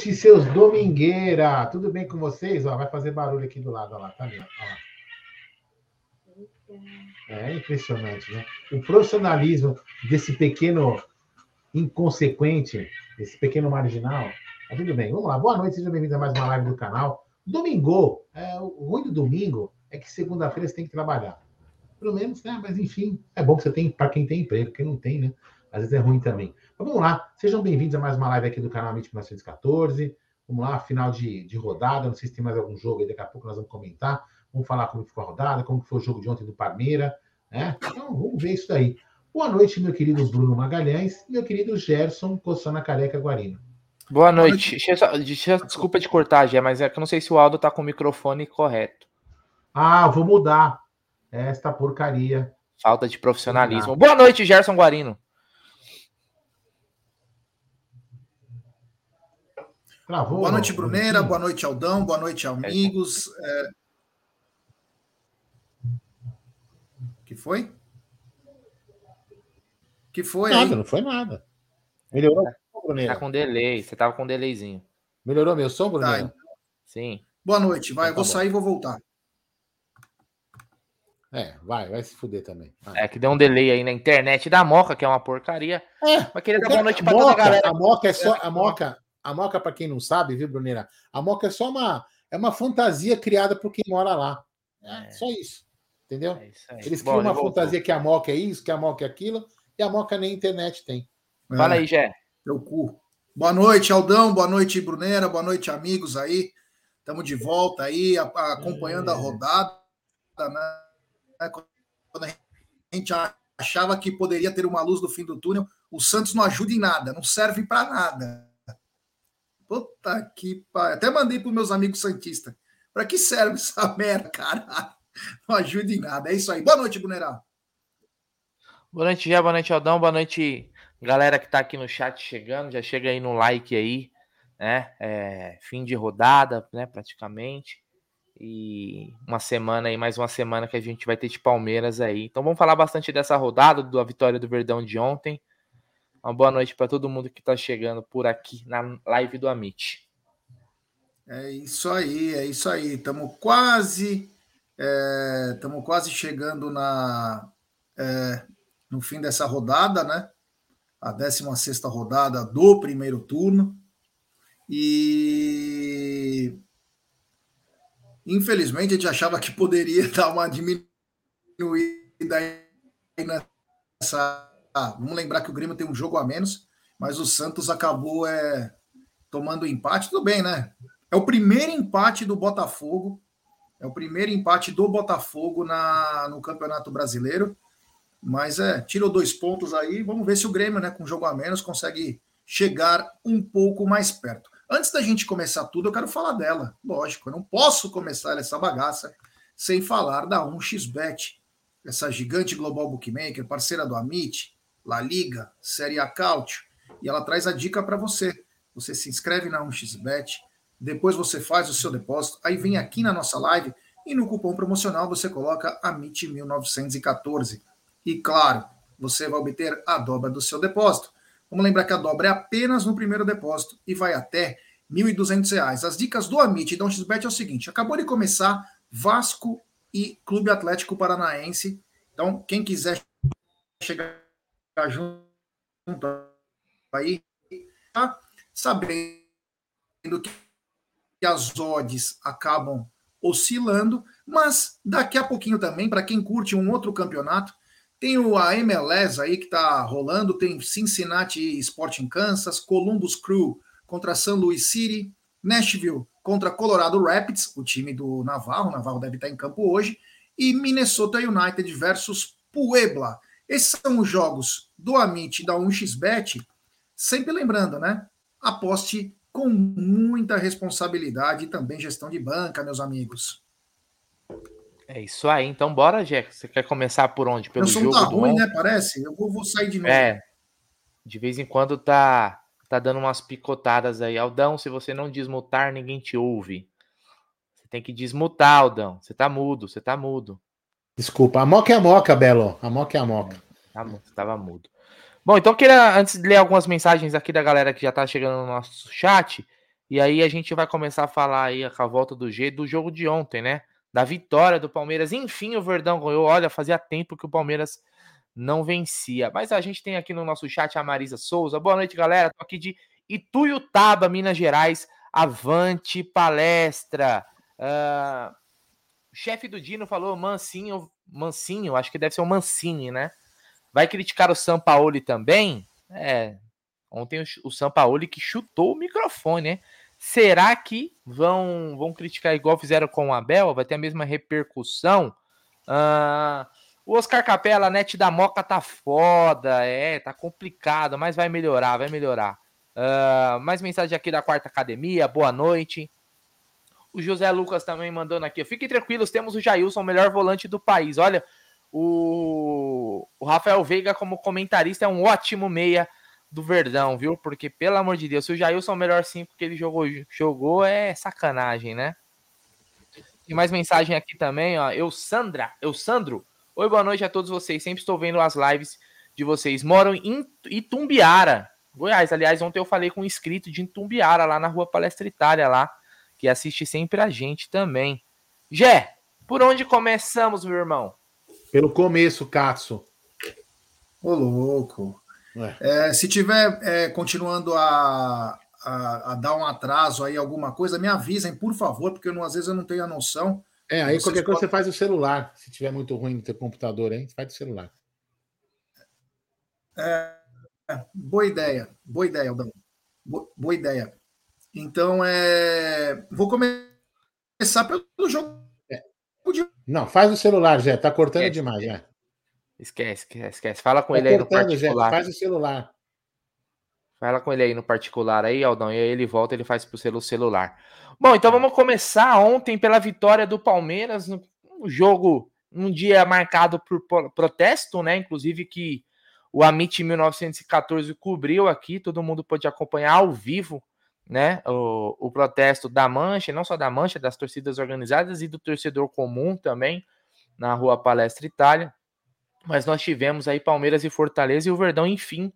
noite, seus domingueira. Tudo bem com vocês? Ó, vai fazer barulho aqui do lado, ó lá, tá vendo? É impressionante, né? O profissionalismo desse pequeno inconsequente, esse pequeno marginal. Mas tudo bem, vamos lá. Boa noite, sejam bem-vindos a mais uma live do canal. Domingo, é, o ruim do domingo é que segunda-feira você tem que trabalhar. Pelo menos, né? Mas enfim, é bom que você tem para quem tem emprego, quem não tem, né? Às vezes é ruim também. Mas vamos lá, sejam bem-vindos a mais uma live aqui do canal MIT 1914. Vamos lá, final de, de rodada. Não sei se tem mais algum jogo aí, daqui a pouco nós vamos comentar. Vamos falar como ficou a rodada, como foi o jogo de ontem do Parmeira. Né? Então, vamos ver isso daí. Boa noite, meu querido Bruno Magalhães e meu querido Gerson Coçana Careca Guarino. Boa noite. Deixa, deixa, desculpa de cortar, Gé, mas é que eu não sei se o Aldo tá com o microfone correto. Ah, vou mudar esta porcaria. Falta de profissionalismo. Boa noite, Gerson Guarino. Travou, boa noite, Bruneira. Boa noite, Aldão. Boa noite, amigos. É... que foi? que foi? Nada, aí? não foi nada. Melhorou, tá, Bruneira? Tá com delay. Você tava com delayzinho. Melhorou meu som, Bruneira? Tá, então. Sim. Boa noite. Vai, então, tá vou sair e vou voltar. É, vai, vai se fuder também. Vai. É que deu um delay aí na internet da Moca, que é uma porcaria. É, mas queria dar boa noite pra toda a galera. A Moca é só. A Moca, a Moca, para quem não sabe, viu, Bruneira? A Moca é só uma, é uma fantasia criada por quem mora lá. É, é. só isso. Entendeu? É isso Eles criam Bom, uma fantasia que a Moca é isso, que a Moca é aquilo, e a Moca nem internet tem. Fala aí, Jé. Teu cu. Boa noite, Aldão. Boa noite, Brunera. Boa noite, amigos aí. Estamos de volta aí, acompanhando a rodada, né? Quando a gente achava que poderia ter uma luz no fim do túnel, o Santos não ajuda em nada, não serve para nada. Puta que pariu. Até mandei para meus amigos santistas. Para que serve essa merda, cara? Não ajuda em nada. É isso aí. Boa noite, Buneral. Boa noite, Gé. Boa noite, Aldão. Boa noite, galera que está aqui no chat chegando. Já chega aí no like aí, né? É, fim de rodada, né? Praticamente. E uma semana aí, mais uma semana que a gente vai ter de Palmeiras aí. Então vamos falar bastante dessa rodada, da vitória do Verdão de ontem. Uma boa noite para todo mundo que está chegando por aqui na live do Amit. É isso aí, é isso aí. Estamos quase, estamos é, quase chegando na é, no fim dessa rodada, né? A 16 rodada do primeiro turno. E infelizmente a gente achava que poderia dar uma diminuída nessa ah, vamos lembrar que o Grêmio tem um jogo a menos, mas o Santos acabou é, tomando empate. Tudo bem, né? É o primeiro empate do Botafogo. É o primeiro empate do Botafogo na, no Campeonato Brasileiro. Mas é, tirou dois pontos aí. Vamos ver se o Grêmio, né, com um jogo a menos, consegue chegar um pouco mais perto. Antes da gente começar tudo, eu quero falar dela. Lógico, eu não posso começar essa bagaça sem falar da 1xBet, essa gigante global bookmaker, parceira do Amit, La Liga, Série A Cautio, e ela traz a dica para você. Você se inscreve na 1xBet, depois você faz o seu depósito, aí vem aqui na nossa live e no cupom promocional você coloca AMIT1914. E claro, você vai obter a dobra do seu depósito. Vamos lembrar que a dobra é apenas no primeiro depósito e vai até R$ 1.200. As dicas do Amit e da 1xBet é o seguinte: acabou de começar Vasco e Clube Atlético Paranaense. Então, quem quiser chegar junto aí, tá? sabendo que as odds acabam oscilando, mas daqui a pouquinho também, para quem curte um outro campeonato, tem o MLS aí que está rolando, tem Cincinnati Sporting Kansas, Columbus Crew contra San Luis City, Nashville contra Colorado Rapids, o time do Navarro, o Navarro deve estar em campo hoje, e Minnesota United versus Puebla. Esses são os jogos do Amit e da 1xBet. Sempre lembrando, né? Aposte com muita responsabilidade e também gestão de banca, meus amigos. É isso aí. Então, bora, Jack. Você quer começar por onde? Pelo jogo tá ruim, né? Parece. Eu vou, vou, sair de novo. É. De vez em quando tá, tá dando umas picotadas aí. Aldão, se você não desmutar, ninguém te ouve. Você tem que desmutar, Aldão. Você tá mudo, você tá mudo. Desculpa, a moca é a moca, Belo. A moca é a moca. Tá, tava mudo. Bom, então queria, antes de ler algumas mensagens aqui da galera que já tá chegando no nosso chat, E aí a gente vai começar a falar aí com a volta do G do jogo de ontem, né? Da vitória do Palmeiras. Enfim, o Verdão ganhou. Olha, fazia tempo que o Palmeiras não vencia. Mas a gente tem aqui no nosso chat a Marisa Souza. Boa noite, galera. Tô aqui de Ituiutaba, Minas Gerais. Avante palestra. Uh, o chefe do Dino falou Mancinho, Mancinho, acho que deve ser o Mancini, né? Vai criticar o Sampaoli também? É, ontem o Sampaoli que chutou o microfone, né? Será que vão, vão criticar igual fizeram com o Abel? Vai ter a mesma repercussão? Uh, o Oscar Capela, a net da Moca tá foda, é, tá complicado, mas vai melhorar, vai melhorar. Uh, mais mensagem aqui da Quarta Academia, boa noite. O José Lucas também mandando aqui. Fiquem tranquilos, temos o Jailson, o melhor volante do país. Olha, o, o Rafael Veiga, como comentarista, é um ótimo meia do Verdão, viu? Porque, pelo amor de Deus, se o Jailson é o melhor 5 que ele jogou, jogou, é sacanagem, né? Tem mais mensagem aqui também, ó. Eu, Sandra, eu, Sandro. Oi, boa noite a todos vocês. Sempre estou vendo as lives de vocês. Moram em Itumbiara, Goiás. Aliás, ontem eu falei com um inscrito de Itumbiara, lá na rua Palestra Itália, lá que assiste sempre a gente também. Jé, por onde começamos, meu irmão? Pelo começo, Cássio. Ô, louco. É, se tiver é, continuando a, a, a, dar um atraso aí, alguma coisa, me avisem, por favor, porque eu às vezes eu não tenho a noção. É, aí qualquer coisa você faz o celular. Se tiver muito ruim no teu computador, hein? Faz o celular. É, boa ideia, boa ideia, Aldão. Boa, boa ideia. Então, é... vou começar pelo jogo. Não, faz o celular, Zé. Tá cortando esquece, demais. Esquece, esquece, esquece. Fala com tá ele aí no particular. Zé, faz o celular. Fala com ele aí no particular aí, Aldão. E aí ele volta, ele faz pro celular. Bom, então vamos começar ontem pela vitória do Palmeiras no jogo, um dia marcado por protesto, né? Inclusive que o Amit 1914 cobriu aqui, todo mundo pôde acompanhar ao vivo né, o, o protesto da Mancha, não só da Mancha, das torcidas organizadas e do torcedor comum também, na Rua Palestra Itália. Mas nós tivemos aí Palmeiras e Fortaleza e o Verdão, enfim,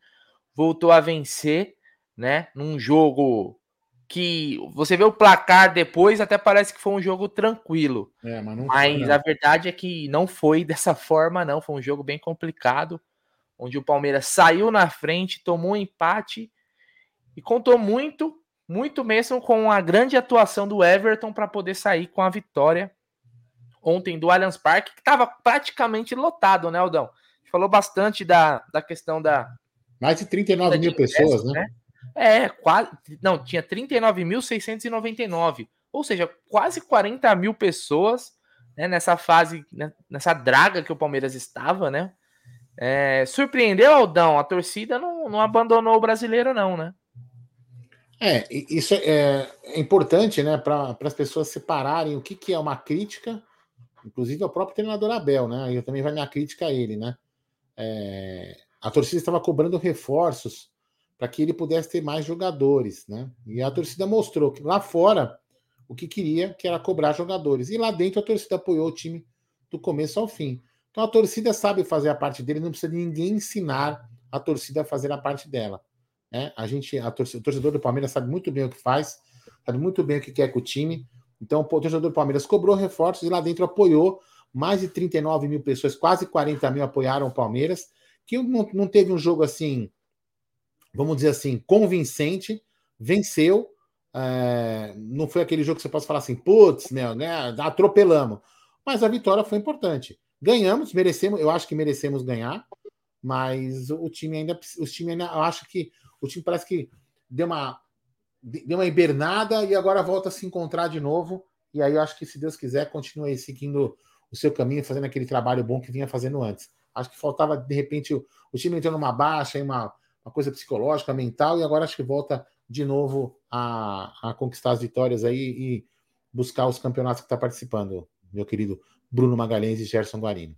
voltou a vencer, né, num jogo que você vê o placar depois, até parece que foi um jogo tranquilo. É, mas, mas a verdade é que não foi dessa forma, não. Foi um jogo bem complicado, onde o Palmeiras saiu na frente, tomou um empate e contou muito muito mesmo com a grande atuação do Everton para poder sair com a vitória ontem do Allianz Parque, que estava praticamente lotado, né, Aldão? A gente falou bastante da, da questão da. Mais de 39 mil pessoas, né? né? É, quase. Não, tinha 39.699. Ou seja, quase 40 mil pessoas né, nessa fase, né, nessa draga que o Palmeiras estava, né? É, surpreendeu, Aldão? A torcida não, não abandonou o brasileiro, não, né? É, isso é, é importante, né, para as pessoas separarem o que, que é uma crítica, inclusive ao próprio treinador Abel, né? Eu também vai minha crítica a ele, né? É, a torcida estava cobrando reforços para que ele pudesse ter mais jogadores, né? E a torcida mostrou que lá fora o que queria, que era cobrar jogadores, e lá dentro a torcida apoiou o time do começo ao fim. Então a torcida sabe fazer a parte dele, não precisa de ninguém ensinar a torcida a fazer a parte dela. Né? A gente, a torcedor, o torcedor do Palmeiras sabe muito bem o que faz, sabe muito bem o que quer com o time. Então, o torcedor do Palmeiras cobrou reforços e lá dentro apoiou. Mais de 39 mil pessoas, quase 40 mil apoiaram o Palmeiras, que não, não teve um jogo assim, vamos dizer assim, convincente, venceu. É, não foi aquele jogo que você possa falar assim, putz, meu, né, atropelamos. Mas a vitória foi importante. Ganhamos, merecemos, eu acho que merecemos ganhar, mas o time ainda, o time ainda, eu acho que o time parece que deu uma, deu uma hibernada e agora volta a se encontrar de novo. E aí eu acho que, se Deus quiser, continue aí seguindo o seu caminho, fazendo aquele trabalho bom que vinha fazendo antes. Acho que faltava, de repente, o, o time entrou numa baixa, uma, uma coisa psicológica, mental, e agora acho que volta de novo a, a conquistar as vitórias aí e buscar os campeonatos que está participando, meu querido Bruno Magalhães e Gerson Guarini.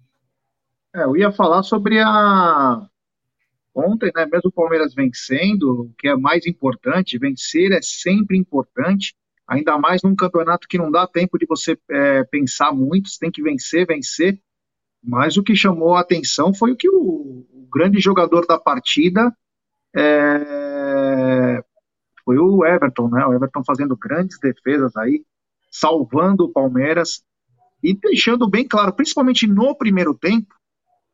É, eu ia falar sobre a, ontem, né, mesmo o Palmeiras vencendo, o que é mais importante, vencer é sempre importante, ainda mais num campeonato que não dá tempo de você é, pensar muito, você tem que vencer, vencer. Mas o que chamou a atenção foi o que o, o grande jogador da partida é, foi o Everton, né? O Everton fazendo grandes defesas aí, salvando o Palmeiras e deixando bem claro, principalmente no primeiro tempo,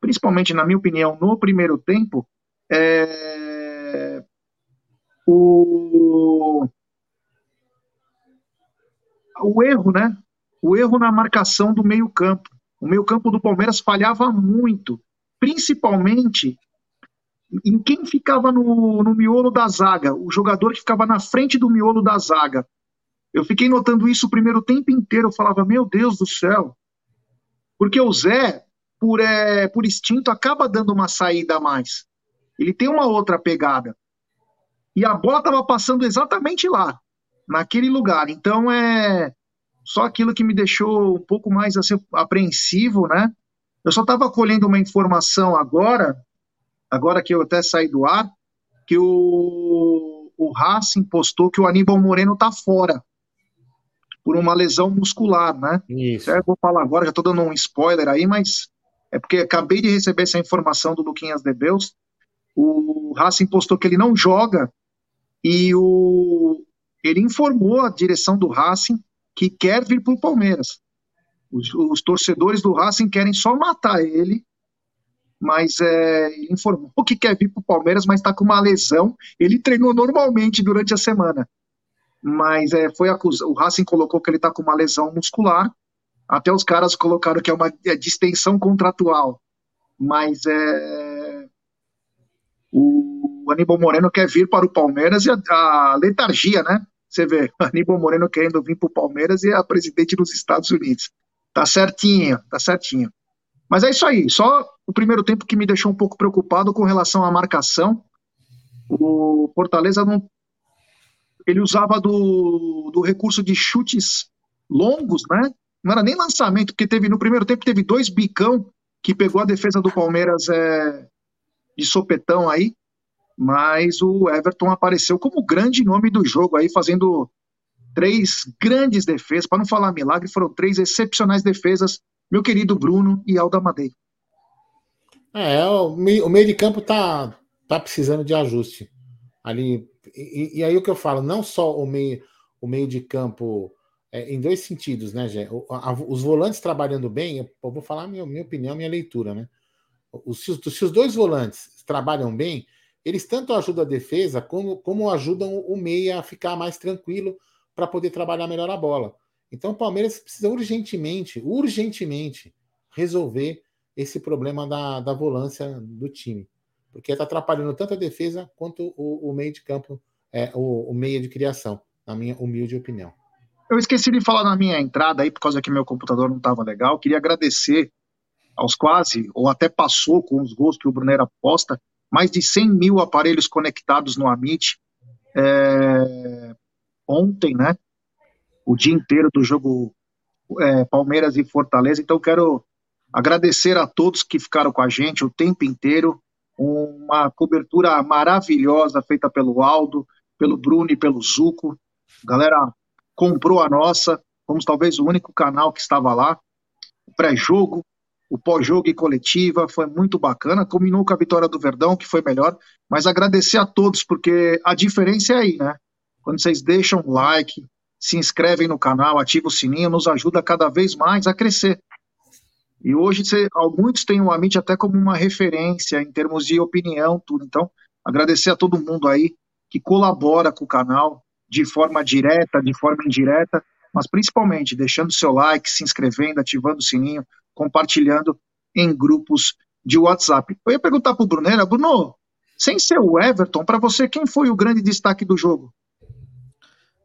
principalmente na minha opinião, no primeiro tempo, é... o o erro, né? O erro na marcação do meio-campo. O meio-campo do Palmeiras falhava muito, principalmente em quem ficava no, no miolo da zaga, o jogador que ficava na frente do miolo da zaga. Eu fiquei notando isso o primeiro tempo inteiro. Eu falava, meu Deus do céu. Porque o Zé, por, é, por instinto, acaba dando uma saída a mais. Ele tem uma outra pegada. E a bola estava passando exatamente lá, naquele lugar. Então é só aquilo que me deixou um pouco mais assim, apreensivo, né? Eu só estava colhendo uma informação agora agora que eu até saí do ar, que o, o Racing postou que o Aníbal Moreno tá fora por uma lesão muscular, né? Isso. Eu vou falar agora, já tô dando um spoiler aí, mas é porque acabei de receber essa informação do Luquinhas de Beus. O Racing postou que ele não joga e o ele informou a direção do Racing que quer vir para o Palmeiras. Os, os, torcedores do Racing querem só matar ele mas é, ele informou que quer vir para o Palmeiras, mas está com uma lesão. Ele treinou normalmente durante a semana, mas é, foi acusado. O Racing colocou que ele está com uma lesão muscular. Até os caras colocaram que é uma é distensão contratual, mas é, o Aníbal Moreno quer vir para o Palmeiras e a, a letargia, né? Você vê, Aníbal Moreno querendo vir para o Palmeiras e a presidente dos Estados Unidos. Tá certinho, tá certinho. Mas é isso aí, só o primeiro tempo que me deixou um pouco preocupado com relação à marcação. O Fortaleza não. Ele usava do, do recurso de chutes longos, né? Não era nem lançamento, porque teve no primeiro tempo teve dois bicão que pegou a defesa do Palmeiras é, de sopetão aí, mas o Everton apareceu como grande nome do jogo aí, fazendo três grandes defesas, para não falar milagre, foram três excepcionais defesas, meu querido Bruno e Alda Madei. É, o meio, de campo tá, tá precisando de ajuste. Ali, e, e aí o que eu falo, não só o meio, o meio de campo é, em dois sentidos, né, Gê? os volantes trabalhando bem, eu vou falar minha, minha opinião, minha leitura, né? Os, se, os dois volantes trabalham bem, eles tanto ajudam a defesa como, como ajudam o meia a ficar mais tranquilo para poder trabalhar melhor a bola. Então o Palmeiras precisa urgentemente, urgentemente resolver esse problema da, da volância do time. Porque está atrapalhando tanto a defesa quanto o, o meio de campo, é, o, o meio de criação, na minha humilde opinião. Eu esqueci de falar na minha entrada aí, por causa que meu computador não estava legal. Queria agradecer aos quase, ou até passou com os gols que o Brunera posta, mais de 100 mil aparelhos conectados no Amit. É, ontem, né? O dia inteiro do jogo é, Palmeiras e Fortaleza. Então, quero Agradecer a todos que ficaram com a gente o tempo inteiro. Uma cobertura maravilhosa feita pelo Aldo, pelo Bruno e pelo Zuco. A galera comprou a nossa. Fomos talvez o único canal que estava lá. Pré-jogo, o pós-jogo e coletiva, foi muito bacana. Combinou com a vitória do Verdão, que foi melhor. Mas agradecer a todos, porque a diferença é aí, né? Quando vocês deixam um like, se inscrevem no canal, ativam o sininho, nos ajuda cada vez mais a crescer. E hoje você, muitos têm o Amit até como uma referência em termos de opinião, tudo. Então, agradecer a todo mundo aí que colabora com o canal de forma direta, de forma indireta, mas principalmente deixando seu like, se inscrevendo, ativando o sininho, compartilhando em grupos de WhatsApp. Eu ia perguntar para o Brunera, Bruno, sem ser o Everton, para você, quem foi o grande destaque do jogo?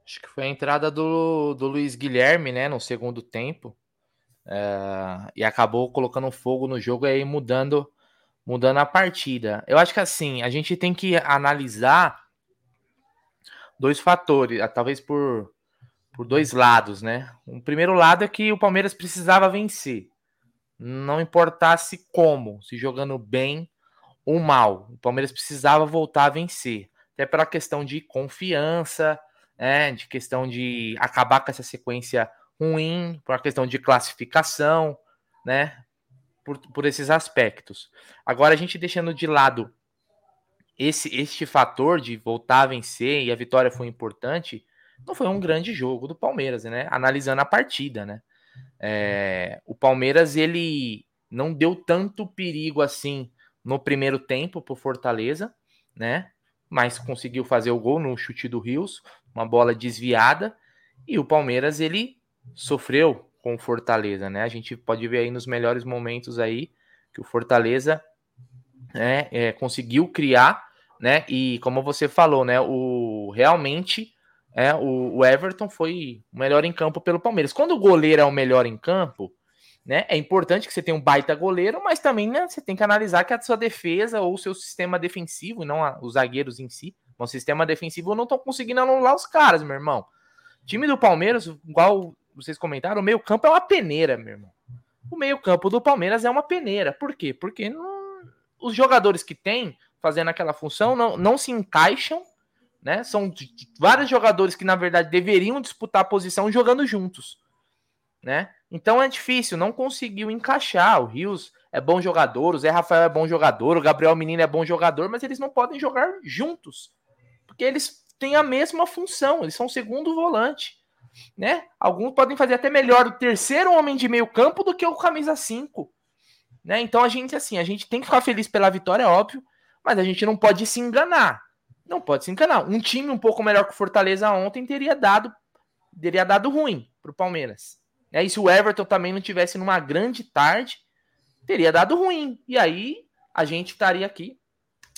Acho que foi a entrada do, do Luiz Guilherme, né, no segundo tempo. Uh, e acabou colocando fogo no jogo e aí mudando, mudando a partida. Eu acho que assim, a gente tem que analisar dois fatores, ah, talvez por, por dois lados, né? O primeiro lado é que o Palmeiras precisava vencer. Não importasse como, se jogando bem ou mal. O Palmeiras precisava voltar a vencer. Até pela questão de confiança, né? de questão de acabar com essa sequência ruim, por uma questão de classificação, né? Por, por esses aspectos. Agora, a gente deixando de lado esse este fator de voltar a vencer e a vitória foi importante, não foi um grande jogo do Palmeiras, né? Analisando a partida, né? É, o Palmeiras ele não deu tanto perigo assim no primeiro tempo para Fortaleza, né? Mas conseguiu fazer o gol no chute do Rios, uma bola desviada, e o Palmeiras ele sofreu com o Fortaleza, né? A gente pode ver aí nos melhores momentos aí que o Fortaleza né, é, conseguiu criar, né? E como você falou, né? O realmente é, o, o, Everton foi o melhor em campo pelo Palmeiras. Quando o goleiro é o melhor em campo, né? É importante que você tenha um baita goleiro, mas também né, você tem que analisar que a sua defesa ou o seu sistema defensivo, não a, os zagueiros em si, o sistema defensivo não estão conseguindo anular os caras, meu irmão. Time do Palmeiras, igual vocês comentaram, o meio-campo é uma peneira, meu irmão. O meio-campo do Palmeiras é uma peneira. Por quê? Porque não, os jogadores que tem fazendo aquela função não, não se encaixam né? São vários jogadores que, na verdade, deveriam disputar a posição jogando juntos. Né? Então é difícil, não conseguiu encaixar. O Rios é bom jogador, o Zé Rafael é bom jogador, o Gabriel Menino é bom jogador, mas eles não podem jogar juntos. Porque eles têm a mesma função, eles são segundo volante. Né? Alguns podem fazer até melhor o terceiro homem de meio campo do que o camisa 5. Né? Então a gente assim, a gente tem que ficar feliz pela vitória, é óbvio, mas a gente não pode se enganar. Não pode se enganar. Um time um pouco melhor que o Fortaleza ontem teria dado teria dado ruim para o Palmeiras. É, e se o Everton também não tivesse numa grande tarde, teria dado ruim. E aí a gente estaria aqui,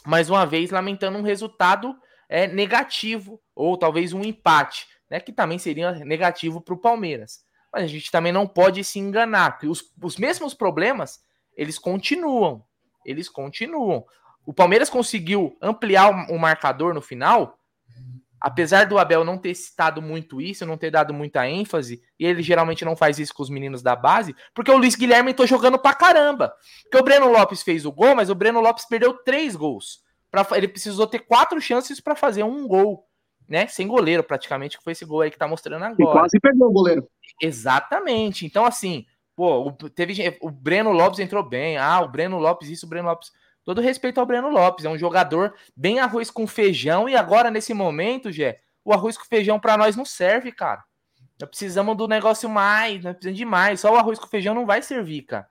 mais uma vez, lamentando um resultado é, negativo, ou talvez um empate, né, que também seria negativo para o Palmeiras. Mas a gente também não pode se enganar, que os, os mesmos problemas, eles continuam. Eles continuam. O Palmeiras conseguiu ampliar o marcador no final, apesar do Abel não ter citado muito isso, não ter dado muita ênfase, e ele geralmente não faz isso com os meninos da base, porque o Luiz Guilherme tô jogando pra caramba. Porque o Breno Lopes fez o gol, mas o Breno Lopes perdeu três gols. Pra, ele precisou ter quatro chances para fazer um gol, né? Sem goleiro, praticamente, que foi esse gol aí que tá mostrando agora. E quase perdeu o goleiro. Exatamente. Então, assim, pô, teve, o Breno Lopes entrou bem. Ah, o Breno Lopes, isso, o Breno Lopes. Todo respeito ao Breno Lopes, é um jogador bem arroz com feijão e agora nesse momento, Gé, o arroz com feijão para nós não serve, cara. Nós precisamos do negócio mais, nós precisamos de mais. Só o arroz com feijão não vai servir, cara,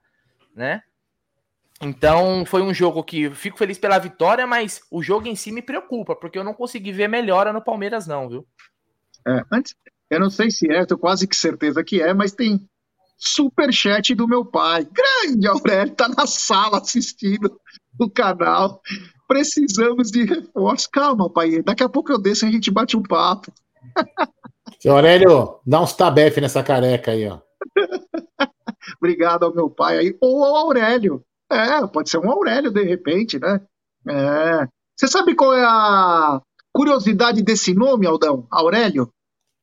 né? Então, foi um jogo que fico feliz pela vitória, mas o jogo em si me preocupa, porque eu não consegui ver melhora no Palmeiras não, viu? É, antes, eu não sei se é, tenho quase que certeza que é, mas tem super chat do meu pai. Grande Aurélio, tá na sala assistindo o canal. Precisamos de reforço. Calma, pai. Daqui a pouco eu desço e a gente bate um papo. Seu Aurélio, dá uns tabef nessa careca aí, ó. Obrigado ao meu pai aí. Ou ao Aurélio. É, pode ser um Aurélio de repente, né? É. Você sabe qual é a curiosidade desse nome, Aldão? Aurélio?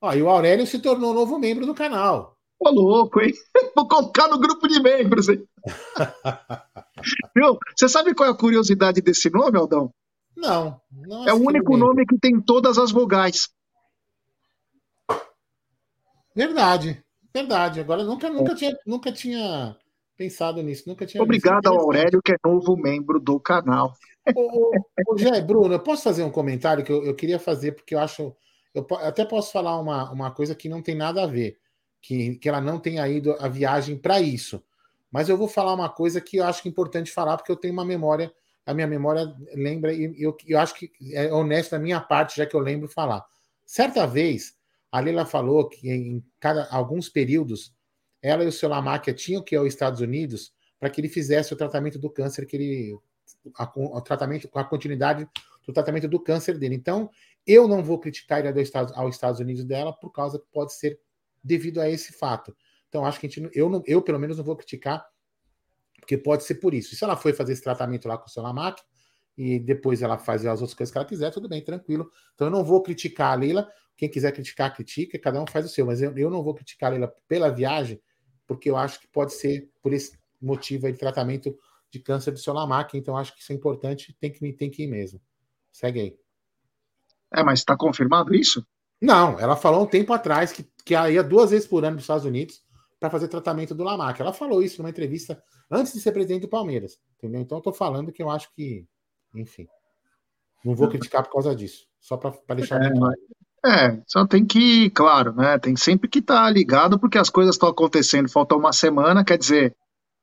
Ó, e o Aurélio se tornou novo membro do canal. Ô, louco, hein? Vou colocar no grupo de membros, hein? Viu? Você sabe qual é a curiosidade desse nome, Aldão? Não. não é o único nome que tem todas as vogais. Verdade, verdade. Agora nunca, nunca, tinha, nunca tinha pensado nisso. Nunca tinha Obrigado ao Aurélio, que é novo membro do canal. Ô, ô, ô Jé, Bruno, eu posso fazer um comentário que eu, eu queria fazer, porque eu acho. Eu até posso falar uma, uma coisa que não tem nada a ver que, que ela não tenha ido a viagem para isso. Mas eu vou falar uma coisa que eu acho que é importante falar, porque eu tenho uma memória, a minha memória lembra, e eu, eu acho que é honesto da minha parte, já que eu lembro falar. Certa vez, a Leila falou que em cada, alguns períodos, ela e o seu Lamáquia tinham que ir aos Estados Unidos para que ele fizesse o tratamento do câncer que ele. A, o tratamento, a continuidade do tratamento do câncer dele. Então, eu não vou criticar ir aos Estados Unidos dela por causa que pode ser devido a esse fato. Então, acho que a gente, eu, não, eu, pelo menos, não vou criticar, porque pode ser por isso. E se ela foi fazer esse tratamento lá com o seu Lamac, e depois ela faz as outras coisas que ela quiser, tudo bem, tranquilo. Então, eu não vou criticar a Leila. Quem quiser criticar, critica, cada um faz o seu. Mas eu, eu não vou criticar a Leila pela viagem, porque eu acho que pode ser por esse motivo de tratamento de câncer do seu Lamac. Então, acho que isso é importante, tem que, tem que ir mesmo. Segue aí. É, mas está confirmado isso? Não, ela falou um tempo atrás que, que ela ia duas vezes por ano para os Estados Unidos para fazer tratamento do Lamac. Ela falou isso numa entrevista antes de ser presidente do Palmeiras. Entendeu? Então eu tô falando que eu acho que, enfim. Não vou criticar por causa disso. Só para deixar É, claro. É, só tem que, claro, né? Tem sempre que estar ligado, porque as coisas estão acontecendo, falta uma semana, quer dizer,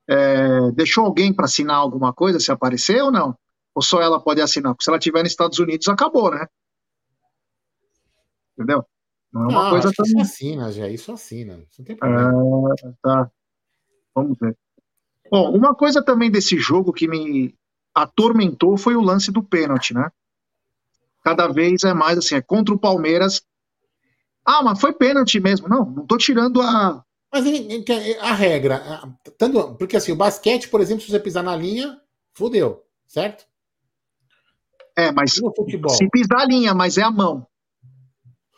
é, deixou alguém para assinar alguma coisa se aparecer ou não? Ou só ela pode assinar? Porque se ela estiver nos Estados Unidos, acabou, né? Entendeu? Não é uma Não, coisa tão. isso assina, já. Isso assina. Isso não tem problema. Ah, tá. Vamos ver. Bom, uma coisa também desse jogo que me atormentou foi o lance do pênalti, né? Cada vez é mais assim, é contra o Palmeiras. Ah, mas foi pênalti mesmo. Não, não tô tirando a. Mas a regra, tanto, porque assim, o basquete, por exemplo, se você pisar na linha, fudeu, certo? É, mas no futebol? se pisar a linha, mas é a mão.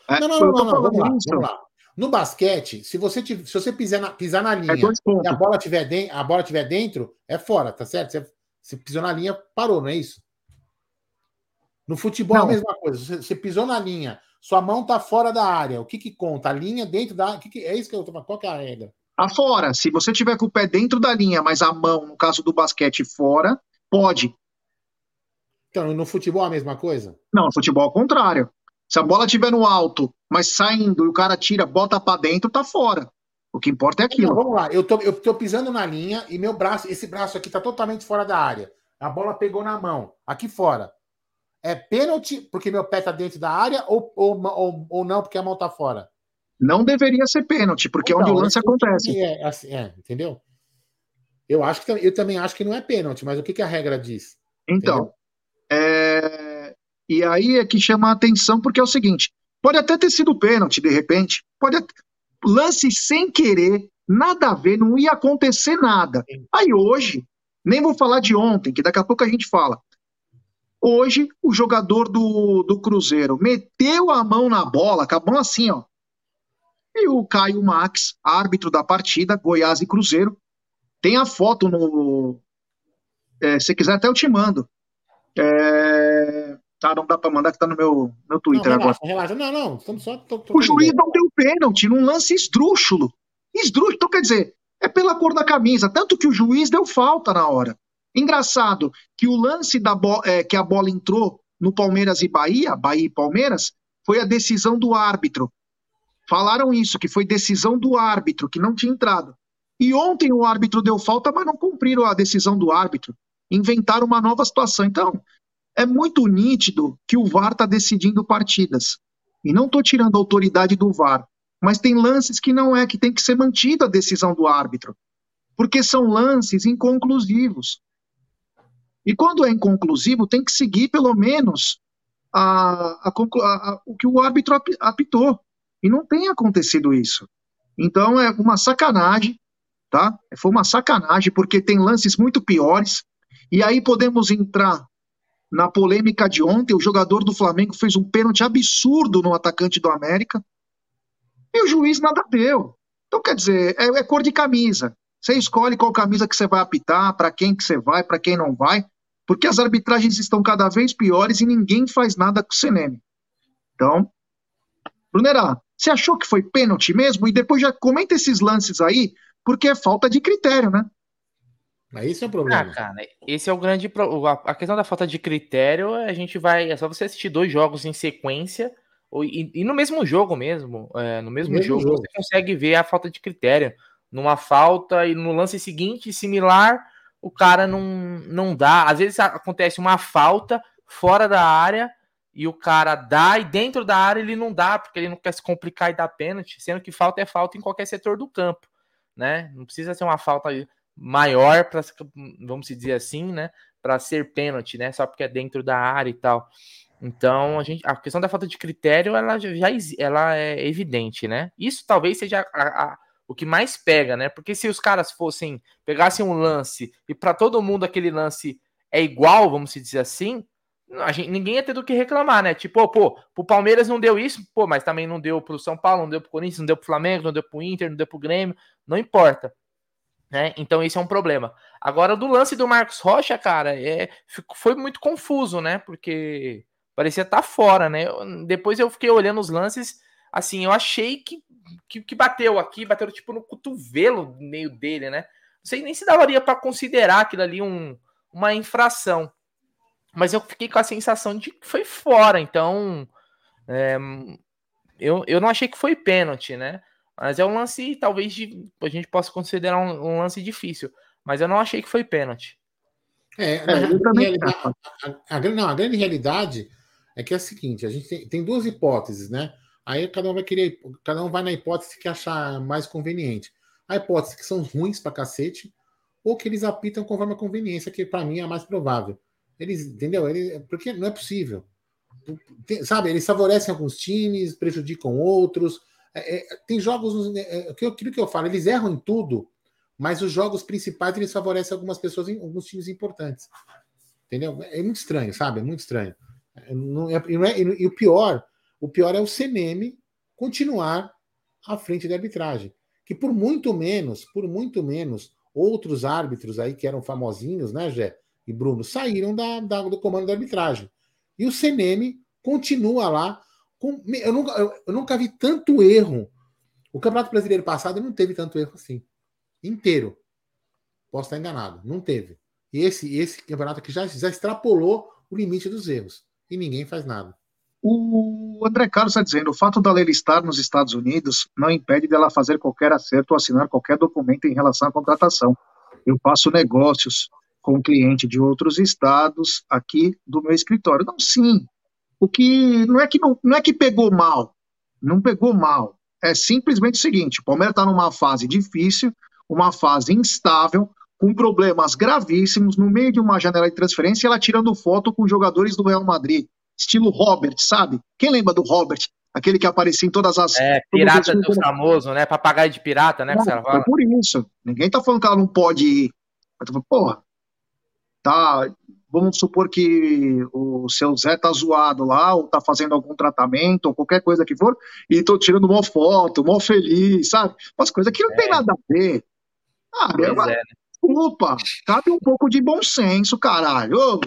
É, Não, não, não, não, não, vamos lá, vamos lá. No basquete, se você, se você pisar, na, pisar na linha É e a bola tiver dentro, a bola tiver dentro, é fora, tá certo? Você, você pisou na linha, parou, não é isso? No futebol é a mesma coisa. Você, você pisou na linha, sua mão tá fora da área. O que que conta? A linha dentro da que que- é isso que eu tô falando. Qual que é a regra? Afora, se você tiver com o pé dentro da linha, mas a mão, no caso do basquete, fora, pode. Então, no futebol é a mesma coisa? Não, no futebol é o contrário. Se a bola estiver no alto, mas saindo e o cara tira, bota pra dentro, tá fora. O que importa é Não, aquilo. vamos lá. Eu tô, eu tô pisando na linha e meu braço, esse braço aqui tá totalmente fora da área. A bola pegou na mão, aqui fora. É pênalti porque meu pé tá dentro da área ou, ou, ou, ou não porque a mão tá fora? Não deveria ser pênalti, porque é onde o Então, lance acontece. É, assim, é, entendeu? Eu acho que eu também acho que não é pênalti, mas o que, que a regra diz? Então, é, e aí é que chama a atenção, porque é o seguinte: pode até ter sido pênalti, de repente, pode at- lance sem querer, nada a ver, não ia acontecer nada. Aí hoje, nem vou falar de ontem, que daqui a pouco a gente fala. Hoje, o jogador do, do Cruzeiro meteu a mão na bola, com a mão assim, ó. E o Caio Max, árbitro da partida, Goiás e Cruzeiro, tem a foto no. é, se quiser, até eu te mando. É, Tá, não dá pra mandar que tá no meu, meu Não, Twitter agora. relaxa, relaxa. Não, não, estamos só. tô- tô O juiz não deu pênalti num lance esdrúxulo. Esdrúxulo, então quer dizer, é pela cor da camisa, tanto que o juiz deu falta na hora. Engraçado que o lance da é, que a bola entrou no Palmeiras e Bahia, Bahia e Palmeiras, foi a decisão do árbitro. Falaram isso, que foi decisão do árbitro, que não tinha entrado. E ontem o árbitro deu falta, mas não cumpriram a decisão do árbitro. Inventaram uma nova situação. Então, é muito nítido que o VAR está decidindo partidas. E não estou tirando a autoridade do VAR, mas tem lances que não é, que tem que ser mantida a decisão do árbitro, porque são lances inconclusivos. E quando é inconclusivo, tem que seguir pelo menos a- a a- o que o árbitro api- apitou. E não tem acontecido isso. Então é uma sacanagem, tá? Foi uma sacanagem, porque tem lances muito piores. E aí podemos entrar na polêmica de ontem, o jogador do Flamengo fez um pênalti absurdo no atacante do América e o juiz nada deu. Então, quer dizer, é, é cor de camisa. Você escolhe qual camisa que você vai apitar, para quem que você vai, para quem não vai, porque as arbitragens estão cada vez piores e ninguém faz nada com o CNM. Então, Brunerá, você achou que foi pênalti mesmo? E depois já comenta esses lances aí, porque é falta de critério, né? Mas esse é o Ah, problema. cara, esse é o grande. Pro... A questão da falta de critério, a gente vai. É só você assistir dois jogos em sequência, ou, e, e no mesmo jogo mesmo. é, no mesmo, mesmo jogo, jogo. você consegue ver a falta de critério. Numa falta e no lance seguinte, similar, o cara não, não dá. Às vezes acontece uma falta fora da área e o cara dá, e dentro da área ele não dá, porque ele não quer se complicar e dar pênalti, sendo que falta é falta em qualquer setor do campo, né? Não precisa ser uma falta maior para vamos dizer assim, né, para ser pênalti, né, só porque é dentro da área e tal. Então, a gente a questão da falta de critério, ela já ela é evidente, né? Isso talvez seja a- a- o que mais pega, né? Porque se os caras fossem pegassem um lance e para todo mundo aquele lance é igual, vamos dizer assim, a gente, ninguém ia ter do que reclamar, né? Tipo, pô, pro Palmeiras não deu isso, pô, mas também não deu pro São Paulo, não deu pro Corinthians, não deu pro Flamengo, não deu pro Inter, não deu pro Grêmio, não importa. Né? Então esse é um problema. Agora, do lance do Marcos Rocha, cara, é, foi muito confuso, né? Porque parecia estar fora, né? Depois eu fiquei olhando os lances, assim, eu achei que, que, que bateu aqui, bateu tipo no cotovelo meio dele, né? Não sei nem se daria para considerar aquilo ali um, uma infração. mas eu fiquei com a sensação de que foi fora, então é, eu, eu não achei que foi pênalti, né? Mas é um lance, talvez, de, a gente possa considerar um, um lance difícil, mas eu não achei que foi pênalti. É, é na, também... a, a, a, não, a grande realidade é que é a seguinte: a gente tem, tem duas hipóteses, né? Aí cada um vai querer, cada um vai na hipótese que achar mais conveniente. A hipótese que são ruins pra cacete, ou que eles apitam conforme a conveniência, que para mim é a mais provável. Eles, entendeu? Ele, porque não é possível. Tem, sabe, eles favorecem alguns times, prejudicam outros. É, é, tem jogos, é, aquilo que eu falo, eles erram em tudo, mas os jogos principais eles favorecem algumas pessoas alguns times importantes. Entendeu? É muito estranho, sabe? É muito estranho. É, não é, é, e o pior, o pior é o CNM continuar à frente da arbitragem. Que por muito menos, por muito menos, outros árbitros aí que eram famosinhos, né, Gé e Bruno, saíram da, da do comando da arbitragem. E o CNM continua lá. Com, eu, nunca, eu, eu nunca vi tanto erro. O Campeonato Brasileiro passado não teve tanto erro assim. Inteiro. Posso estar enganado. Não teve. E esse, esse campeonato aqui já, já extrapolou o limite dos erros. E ninguém faz nada. O André Carlos está dizendo: o fato da Leila estar nos Estados Unidos não impede dela fazer qualquer acerto ou assinar qualquer documento em relação à contratação. Eu faço negócios com cliente de outros estados aqui do meu escritório. Não, sim. O que não é que não, não é que pegou mal, não pegou mal. É simplesmente o seguinte: o Palmeiras está numa fase difícil, uma fase instável, com problemas gravíssimos no meio de uma janela de transferência, ela tirando foto com jogadores do Real Madrid, estilo Robert, sabe? Quem lembra do Robert? Aquele que aparecia em todas as. É, pirata do famoso, né? Papagaio de pirata, né? Não, é por isso. Ninguém tá falando que ela não pode ir. Mas, porra, tá, vamos supor que o seu Zé tá zoado lá, ou tá fazendo algum tratamento, ou qualquer coisa que for, e tô tirando uma foto, mó feliz, sabe? Umas coisas que não é. tem nada a ver. Ah, é, né? Desculpa, cabe um pouco de bom senso, caralho. o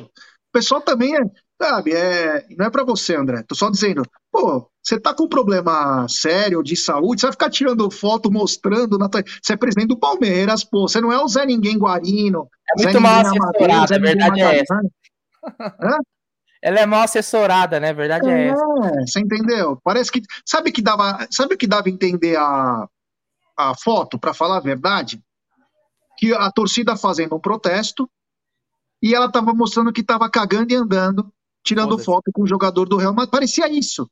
pessoal também é, sabe, é, não é para você, André. Tô só dizendo, pô, você tá com um problema sério de saúde, você vai ficar tirando foto, mostrando, na tua... você é presidente do Palmeiras, pô, você não é o Zé Ninguém Guarino, é muito mal assessorada, a verdade é essa. Ela é mal assessorada, né? A verdade é, é essa. Você entendeu? Parece que. Sabe que dava. Sabe o que dava entender a, a foto, para falar a verdade? Que a torcida fazendo um protesto e ela tava mostrando que tava cagando e andando, tirando foto com o jogador do Real Madrid. Parecia isso.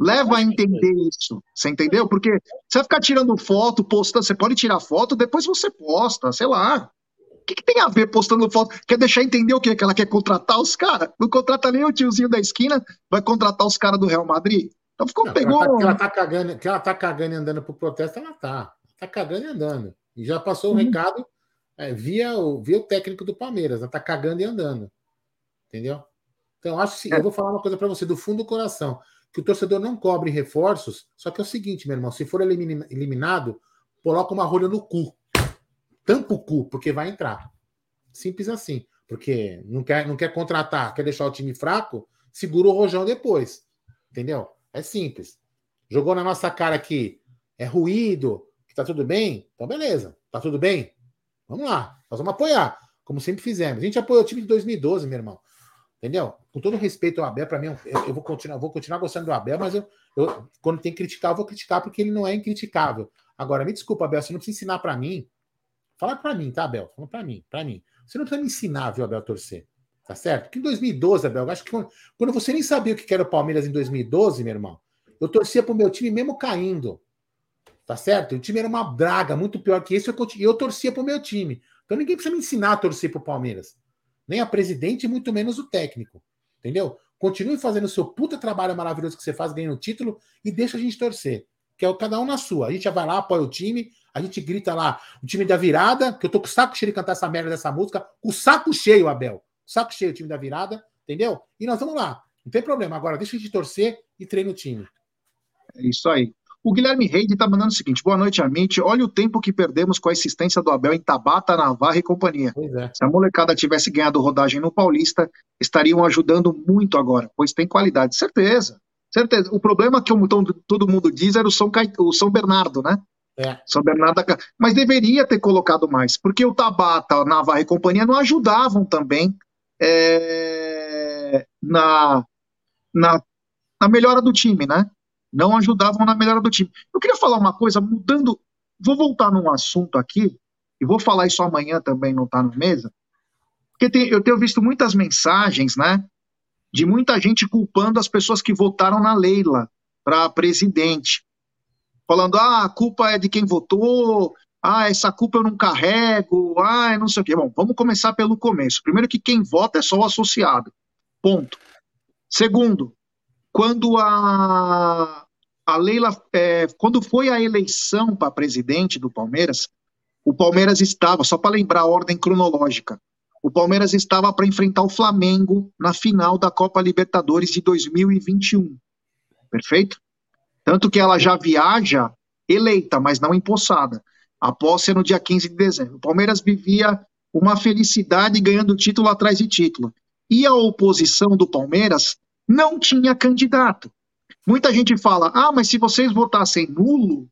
Leva a entender isso. Você entendeu? Porque você vai ficar tirando foto, postando. Você pode tirar foto, depois você posta, sei lá. O que, que, tem a ver postando foto? Quer deixar entender o quê? Que ela quer contratar os caras? Não contrata nem o tiozinho da esquina, vai contratar os caras do Real Madrid? Então ficou, não, pegou. Que ela, tá, ela tá cagando, que ela tá cagando e andando pro protesto, ela tá. Tá cagando e andando. E já passou o uhum. recado é, via, o, via o técnico do Palmeiras. Ela tá cagando e andando. Entendeu? Então, acho que eu vou falar uma coisa para você do fundo do coração: que o torcedor não cobre reforços. Só que é o seguinte, meu irmão: se for eliminado, coloca uma rolha no cu tampa o cu, porque vai entrar. Simples assim. Porque não quer, não quer contratar, quer deixar o time fraco, segura o rojão depois. Entendeu? É simples. Jogou na nossa cara que é ruído, que tá tudo bem, então beleza. Tá tudo bem? Vamos lá. Nós vamos apoiar, como sempre fizemos. A gente apoiou o time de 2012, meu irmão. Entendeu? Com todo respeito ao Abel, para mim, eu, eu, vou, continuar, vou continuar gostando do Abel, mas eu, eu, quando tem que criticar, eu vou criticar porque ele não é incriticável. Agora, me desculpa, Abel, você não precisa ensinar para mim Fala para mim, tá, Abel? Fala para mim, para mim. Você não precisa me ensinar, viu, Abel, a torcer. Tá certo? Porque em 2012, Abel, acho que quando, você nem sabia o que era o Palmeiras em 2012, meu irmão, eu torcia pro meu time mesmo caindo. Tá certo? O time era uma draga, muito pior que esse, eu, eu torcia pro meu time. Então ninguém precisa me ensinar a torcer pro Palmeiras. Nem a presidente, muito menos o técnico. Entendeu? Continue fazendo o seu puta trabalho maravilhoso que você faz, ganhando o título, e deixa a gente torcer. Que é cada um na sua. A gente já vai lá, apoia o time, a gente grita lá, o time da virada, que eu tô com o saco cheio de cantar essa merda dessa música, o saco cheio, Abel. Saco cheio o time da virada, entendeu? E nós vamos lá. Não tem problema. Agora, deixa a gente torcer e treina o time. É isso aí. O Guilherme Reide está mandando o seguinte: boa noite, Amit. Olha o tempo que perdemos com a assistência do Abel em Tabata, Navarra e companhia. É. Se a molecada tivesse ganhado rodagem no Paulista, estariam ajudando muito agora, pois tem qualidade. Certeza, certeza. O problema que todo mundo diz era o São, o São Bernardo, né? É. São Bernardo da Mas deveria ter colocado mais, porque o Tabata, Navarra e companhia não ajudavam também é, na, na, na melhora do time, né? Não ajudavam na melhora do time. Eu queria falar uma coisa, mudando. Vou voltar num assunto aqui, e vou falar isso amanhã também, não está na mesa. Porque tem, eu tenho visto muitas mensagens, né? De muita gente culpando as pessoas que votaram na Leila para presidente. Falando, ah, a culpa é de quem votou, ah, essa culpa eu não carrego, ah, não sei o quê. Bom, vamos começar pelo começo. Primeiro que quem vota é só o associado. Ponto. Segundo, quando a, a Leila, é, quando foi a eleição para presidente do Palmeiras, o Palmeiras estava, só para lembrar a ordem cronológica, o Palmeiras estava para enfrentar o Flamengo na final da Copa Libertadores de 2021. Perfeito? Tanto que ela já viaja eleita, mas não empossada. A posse é no dia 15 de dezembro. O Palmeiras vivia uma felicidade ganhando título atrás de título. E a oposição do Palmeiras não tinha candidato. Muita gente fala: ah, mas se vocês votassem nulo,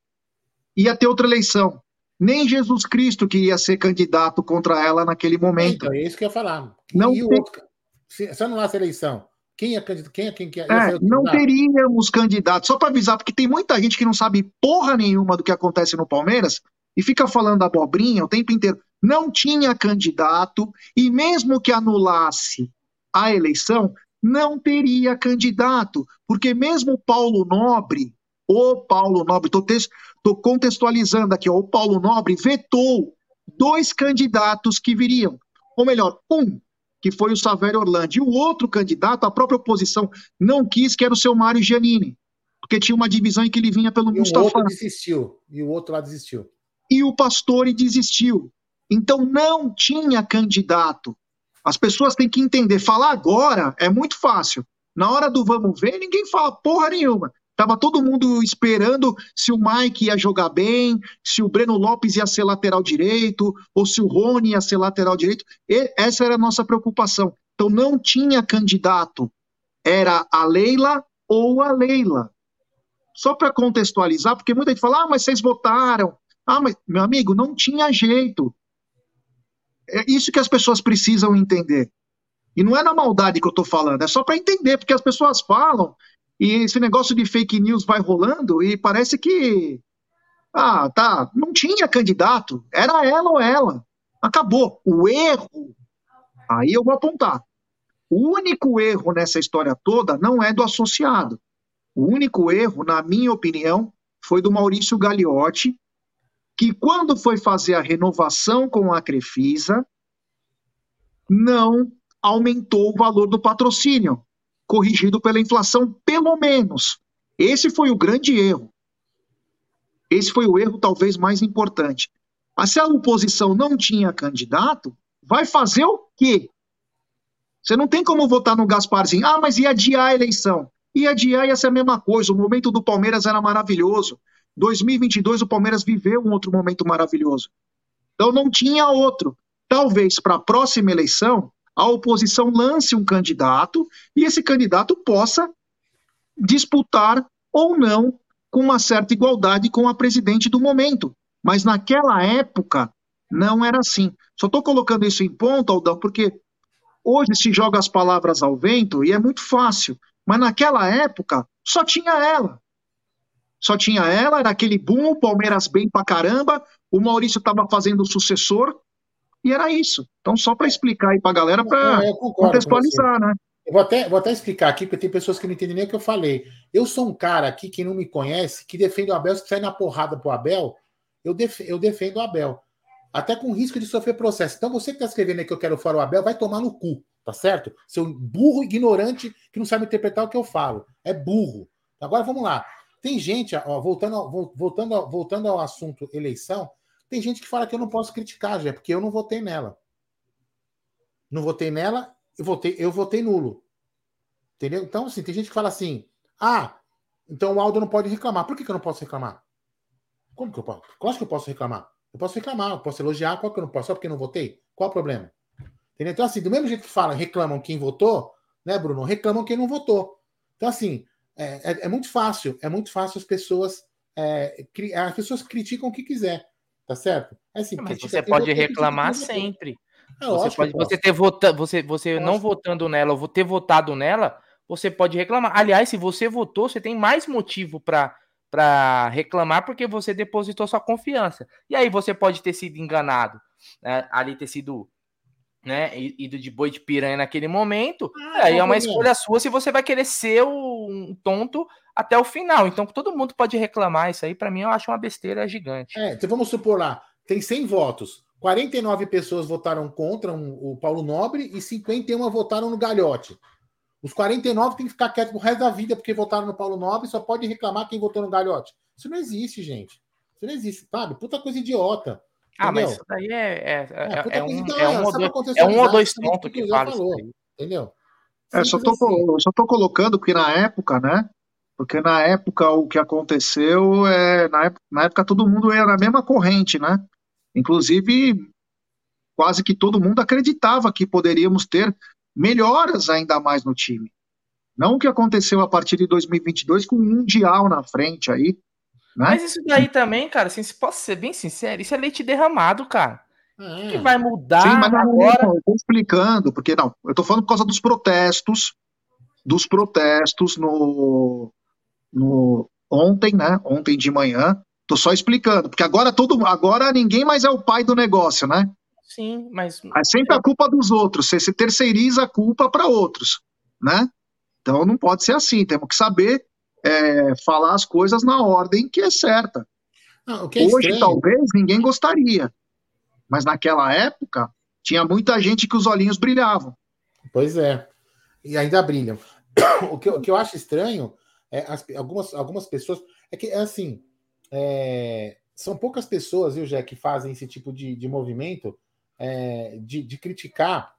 ia ter outra eleição. Nem Jesus Cristo queria ser candidato contra ela naquele momento. Então, é isso que eu ia falar. Não e tem... outro, se, se não eleição, quem é candidato? Quem é quem quer? É, não teríamos candidato. Só para avisar, porque tem muita gente que não sabe porra nenhuma do que acontece no Palmeiras e fica falando abobrinha o tempo inteiro. Não tinha candidato e mesmo que anulasse a eleição, não teria candidato, porque mesmo Paulo Nobre, o Paulo Nobre, estou contextualizando aqui, ó, o Paulo Nobre vetou dois candidatos que viriam. Ou melhor, um, que foi o Savério Orlando, e o outro candidato, a própria oposição não quis, que era o seu Mário Giannini, porque tinha uma divisão em que ele vinha pelo e Mustafa. O outro desistiu, e o outro lá desistiu e o Pastore desistiu. Então não tinha candidato. As pessoas têm que entender. Falar agora é muito fácil. Na hora do vamos ver, ninguém fala porra nenhuma. Tava todo mundo esperando se o Mike ia jogar bem, se o Breno Lopes ia ser lateral direito, ou se o Rony ia ser lateral direito. E essa era a nossa preocupação. Então não tinha candidato. Era a Leila ou a Leila. Só para contextualizar, porque muita gente fala, ah, mas vocês votaram, ah, mas, meu amigo, não tinha jeito. É isso que as pessoas precisam entender. E não é na maldade que eu estou falando, é só para entender, porque as pessoas falam e esse negócio de fake news vai rolando e parece que. Ah, tá. Não tinha candidato. Era ela ou ela. Acabou. O erro. Aí eu vou apontar. O único erro nessa história toda não é do associado. O único erro, na minha opinião, foi do Maurício Gagliotti, que quando foi fazer a renovação com a Crefisa, não aumentou o valor do patrocínio, corrigido pela inflação, pelo menos. Esse foi o grande erro. Esse foi o erro talvez mais importante. Mas se a oposição não tinha candidato, vai fazer o quê? Você não tem como votar no Gasparzinho. Ah, mas ia adiar a eleição. Ia adiar ia ser a mesma coisa. O momento do Palmeiras era maravilhoso. 2022 o Palmeiras viveu um outro momento maravilhoso. Então não tinha outro. Talvez para a próxima eleição a oposição lance um candidato e esse candidato possa disputar ou não com uma certa igualdade com a presidente do momento. Mas naquela época não era assim. Só estou colocando isso em ponto, Aldão, porque hoje se joga as palavras ao vento e é muito fácil. Mas naquela época só tinha ela só tinha ela, era aquele boom, o Palmeiras bem pra caramba, o Maurício estava fazendo o sucessor, e era isso. Então, só para explicar aí para a galera, para contextualizar, né? Eu vou até, vou até explicar aqui, porque tem pessoas que não entendem nem o que eu falei. Eu sou um cara aqui, que não me conhece, que defende o Abel. Se sair na porrada pro Abel, eu, def, eu defendo o Abel. Até com risco de sofrer processo. Então, você que está escrevendo aí que eu quero fora o Abel, vai tomar no cu, tá certo? Seu burro ignorante que não sabe interpretar o que eu falo. É burro. Agora vamos lá. Tem gente, ó, voltando, ao, voltando, voltando ao assunto eleição, tem gente que fala que eu não posso criticar, já, porque eu não votei nela. Não votei nela, eu votei, eu votei nulo. Entendeu? Então, assim, tem gente que fala assim: ah, então o Aldo não pode reclamar. Por que, que eu não posso reclamar? Como que eu posso? Claro que eu posso reclamar. Eu posso reclamar, eu posso elogiar, qual que eu não posso? Só porque eu não votei? Qual o problema? Entendeu? Então, assim, do mesmo jeito que falam, reclamam quem votou, né, Bruno? Reclamam quem não votou. Então, assim, é, é, é, muito fácil, é muito fácil as pessoas. É, as pessoas criticam o que quiser, tá certo? É assim, Mas você pode reclamar sempre. É você pode você ter vota, você, você não votando nela ou ter votado nela, você pode reclamar. Aliás, se você votou, você tem mais motivo para para reclamar porque você depositou sua confiança. E aí você pode ter sido enganado, né? ali ter sido né, ido de boi de piranha naquele momento, ah, aí é uma escolha sua se você vai querer ser um tonto até o final. Então todo mundo pode reclamar isso aí, para mim eu acho uma besteira gigante. É, então vamos supor lá, tem 100 votos, 49 pessoas votaram contra um, o Paulo Nobre e 51 votaram no Galhote. Os 49 tem que ficar quieto pro resto da vida porque votaram no Paulo Nobre, só pode reclamar quem votou no Galhote. Isso não existe, gente. Isso não existe, sabe? Puta coisa idiota. Ah, mas isso daí é, é, é, é, é um, é, um, ou dois, é um ou dois pontos que, que fala falou, Entendeu? É, só tô, assim. só tô colocando que na época, né? Porque na época o que aconteceu é. Na época, na época todo mundo era na mesma corrente, né? Inclusive, quase que todo mundo acreditava que poderíamos ter melhoras ainda mais no time. Não o que aconteceu a partir de 2022 com o Mundial na frente aí, né? Mas isso daí também, cara, assim, se posso ser bem sincero, isso é leite derramado, cara. O que vai mudar Sim, mas agora? Não, eu tô explicando, porque não, eu tô falando por causa dos protestos, dos protestos no, no ontem, né? Ontem de manhã. Tô só explicando, porque agora todo, agora ninguém mais é o pai do negócio, né? Sim, mas é sempre a culpa dos outros. Você se terceiriza a culpa para outros, né? Então não pode ser assim. Temos que saber é, falar as coisas na ordem que é certa. Não, é Hoje, estranho. talvez, ninguém gostaria. Mas naquela época, tinha muita gente que os olhinhos brilhavam. Pois é. E ainda brilham. O que, o que eu acho estranho é as, algumas, algumas pessoas. É que, é assim. É, são poucas pessoas, viu, Jé, que fazem esse tipo de, de movimento é, de, de criticar,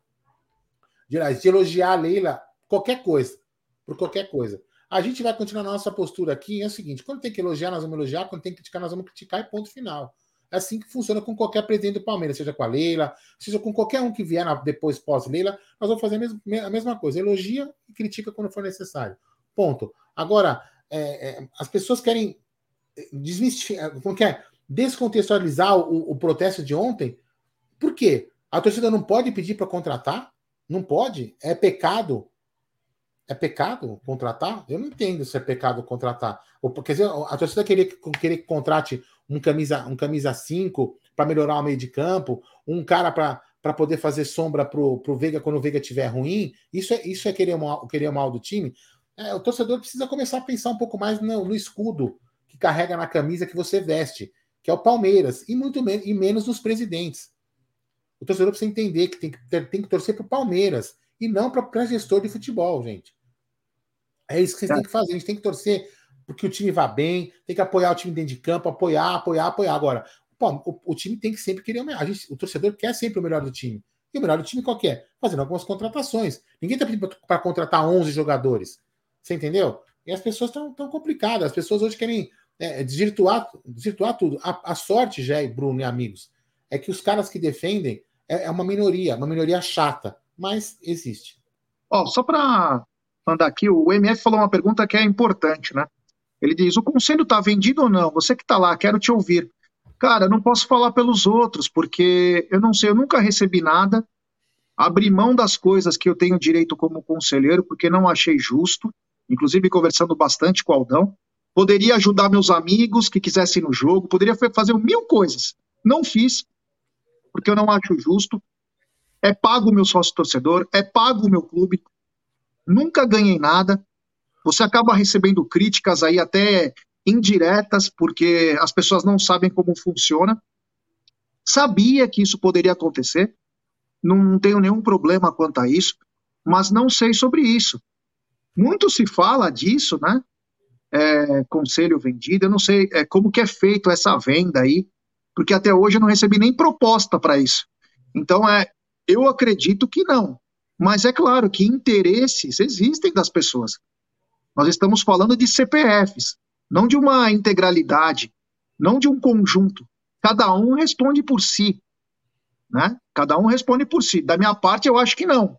de, de elogiar a Leila, qualquer coisa. Por qualquer coisa. A gente vai continuar na nossa postura aqui. É o seguinte: quando tem que elogiar, nós vamos elogiar. Quando tem que criticar, nós vamos criticar e ponto final. É assim que funciona com qualquer presidente do Palmeiras, seja com a Leila, seja com qualquer um que vier depois pós-Leila, nós vamos fazer a mesma, a mesma, coisa. Elogia e critica quando for necessário. Ponto. Agora, é, é, as pessoas querem desmistificar, como que é? descontextualizar o, o protesto de ontem. Por quê? A torcida não pode pedir para contratar? Não pode? É pecado é pecado contratar? Eu não entendo se é pecado contratar. Ou, quer dizer, a torcida querer, querer que contrate um camisa um camisa 5 para melhorar o meio de campo, um cara para poder fazer sombra pro, pro Veiga quando o Veiga estiver ruim. Isso é, isso é querer, mal, querer mal do time. É, o torcedor precisa começar a pensar um pouco mais no, no, escudo que carrega na camisa que você veste, que é o Palmeiras, e muito menos, e menos nos presidentes. O torcedor precisa entender que tem que, tem que torcer para o Palmeiras e não para gestor de futebol, gente. É isso que vocês é. têm que fazer. A gente tem que torcer porque o time vá bem, tem que apoiar o time dentro de campo, apoiar, apoiar, apoiar. Agora, pô, o, o, time tem que sempre querer o melhor. O torcedor quer sempre o melhor do time. E o melhor do time qual é? Fazendo algumas contratações. Ninguém está pedindo para contratar 11 jogadores. Você entendeu? E as pessoas estão tão complicadas. As pessoas hoje querem é, desvirtuar, desvirtuar tudo. A, a sorte, já, Bruno e amigos, é que os caras que defendem é, é uma minoria, uma minoria chata, mas existe. Oh, só para mandar aqui, o MF falou uma pergunta que é importante, né? Ele diz: o conselho está vendido ou não? Você que está lá, quero te ouvir. Cara, não posso falar pelos outros, porque eu não sei, eu nunca recebi nada. Abri mão das coisas que eu tenho direito como conselheiro, porque não achei justo. Inclusive, conversando bastante com o Aldão. Poderia ajudar meus amigos que quisessem no jogo, poderia fazer mil coisas. Não fiz, porque eu não acho justo. É pago o meu sócio torcedor, é pago o meu clube, nunca ganhei nada. Você acaba recebendo críticas aí até indiretas, porque as pessoas não sabem como funciona. Sabia que isso poderia acontecer, não tenho nenhum problema quanto a isso, mas não sei sobre isso. Muito se fala disso, né? É, conselho vendido, eu não sei é, como que é feito essa venda aí, porque até hoje eu não recebi nem proposta para isso. Então, é, eu acredito que não. Mas é claro que interesses existem das pessoas. Nós estamos falando de CPFs, não de uma integralidade, não de um conjunto. Cada um responde por si. Né? Cada um responde por si. Da minha parte, eu acho que não.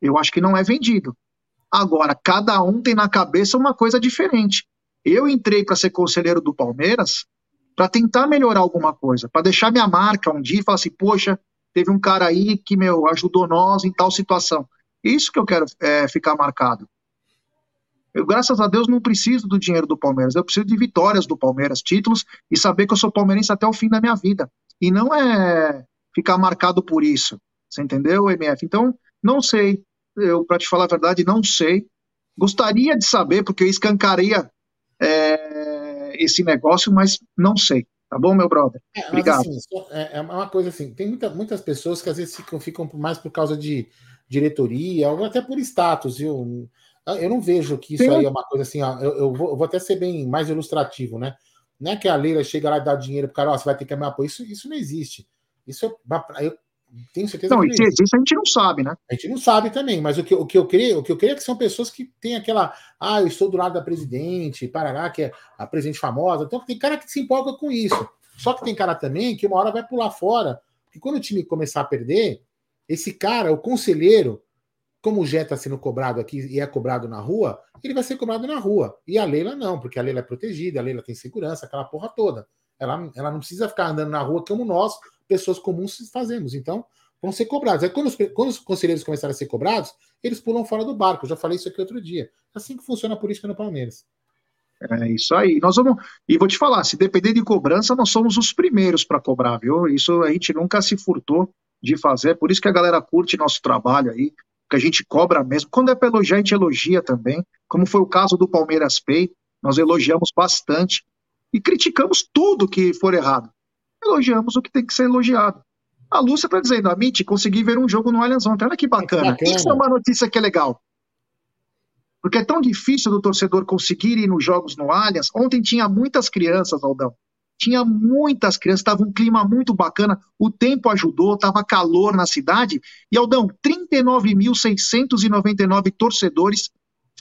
Eu acho que não é vendido. Agora, cada um tem na cabeça uma coisa diferente. Eu entrei para ser conselheiro do Palmeiras para tentar melhorar alguma coisa, para deixar minha marca um dia e falar assim: poxa, teve um cara aí que, meu, ajudou nós em tal situação. Isso que eu quero é, ficar marcado. Eu, graças a Deus, não preciso do dinheiro do Palmeiras. Eu preciso de vitórias do Palmeiras, títulos, e saber que eu sou palmeirense até o fim da minha vida. E não é ficar marcado por isso. Você entendeu, MF? Então, não sei. Eu, para te falar a verdade, não sei. Gostaria de saber, porque eu escancaria é, esse negócio, mas não sei. Tá bom, meu brother? É, Obrigado. Assim, é, é, uma coisa assim: tem muita, muitas pessoas que às vezes ficam, ficam mais por causa de diretoria, ou até por status, viu? Eu não vejo que isso Sim. aí é uma coisa assim, ó, eu, eu, vou, eu, vou, até ser bem mais ilustrativo, né? Não é que a Leila chega lá e dá dinheiro pro cara, ó, você vai ter que me apoio. Isso, isso não existe. Isso é, eu tenho certeza não, que não existe. A gente não sabe, né? A gente não sabe também, mas o que, o que eu creio, o que eu creio é que são pessoas que têm aquela, ah, eu estou do lado da presidente, Parará, que é a presidente famosa. Então tem cara que se empolga com isso. Só que tem cara também que uma hora vai pular fora, porque quando o time começar a perder, esse cara, o conselheiro, como o Jé está sendo cobrado aqui e é cobrado na rua, ele vai ser cobrado na rua. E a Leila não, porque a Leila é protegida, a Leila tem segurança, aquela porra toda. Ela, ela não precisa ficar andando na rua como nós, pessoas comuns, fazemos. Então, vão ser cobrados. Aí, quando os, quando os conselheiros começarem a ser cobrados, eles pulam fora do barco. Eu já falei isso aqui outro dia. É assim que funciona a política no Palmeiras. É isso aí. Nós vamos. E vou te falar, se depender de cobrança, nós somos os primeiros para cobrar, viu? Isso a gente nunca se furtou de fazer. Por isso que a galera curte nosso trabalho aí que a gente cobra mesmo. Quando é para elogiar, a gente elogia também, como foi o caso do Palmeiras Pay, nós elogiamos bastante e criticamos tudo que for errado. Elogiamos o que tem que ser elogiado. A Lúcia está dizendo, a Mitch, consegui ver um jogo no Allianz ontem. Olha que bacana. que bacana. Isso é uma notícia que é legal. Porque é tão difícil do torcedor conseguir ir nos jogos no Allianz. Ontem tinha muitas crianças, Aldão tinha muitas crianças, estava um clima muito bacana, o tempo ajudou, estava calor na cidade. E Aldão, 39.699 torcedores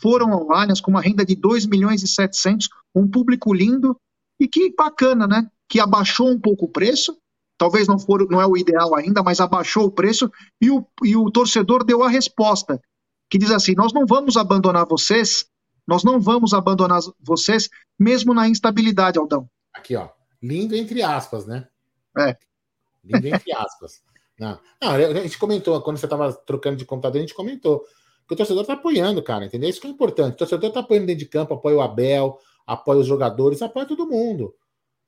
foram ao Allianz com uma renda de 2 milhões e 700, um público lindo e que bacana, né? Que abaixou um pouco o preço, talvez não for, não é o ideal ainda, mas abaixou o preço e o, e o torcedor deu a resposta, que diz assim: nós não vamos abandonar vocês, nós não vamos abandonar vocês, mesmo na instabilidade, Aldão. Aqui, ó. Lindo entre aspas, né? É. Lindo entre aspas. Não. Não, a gente comentou, quando você estava trocando de computador, a gente comentou que o torcedor está apoiando, cara, entendeu? Isso que é importante. O torcedor está apoiando dentro de campo, apoia o Abel, apoia os jogadores, apoia todo mundo.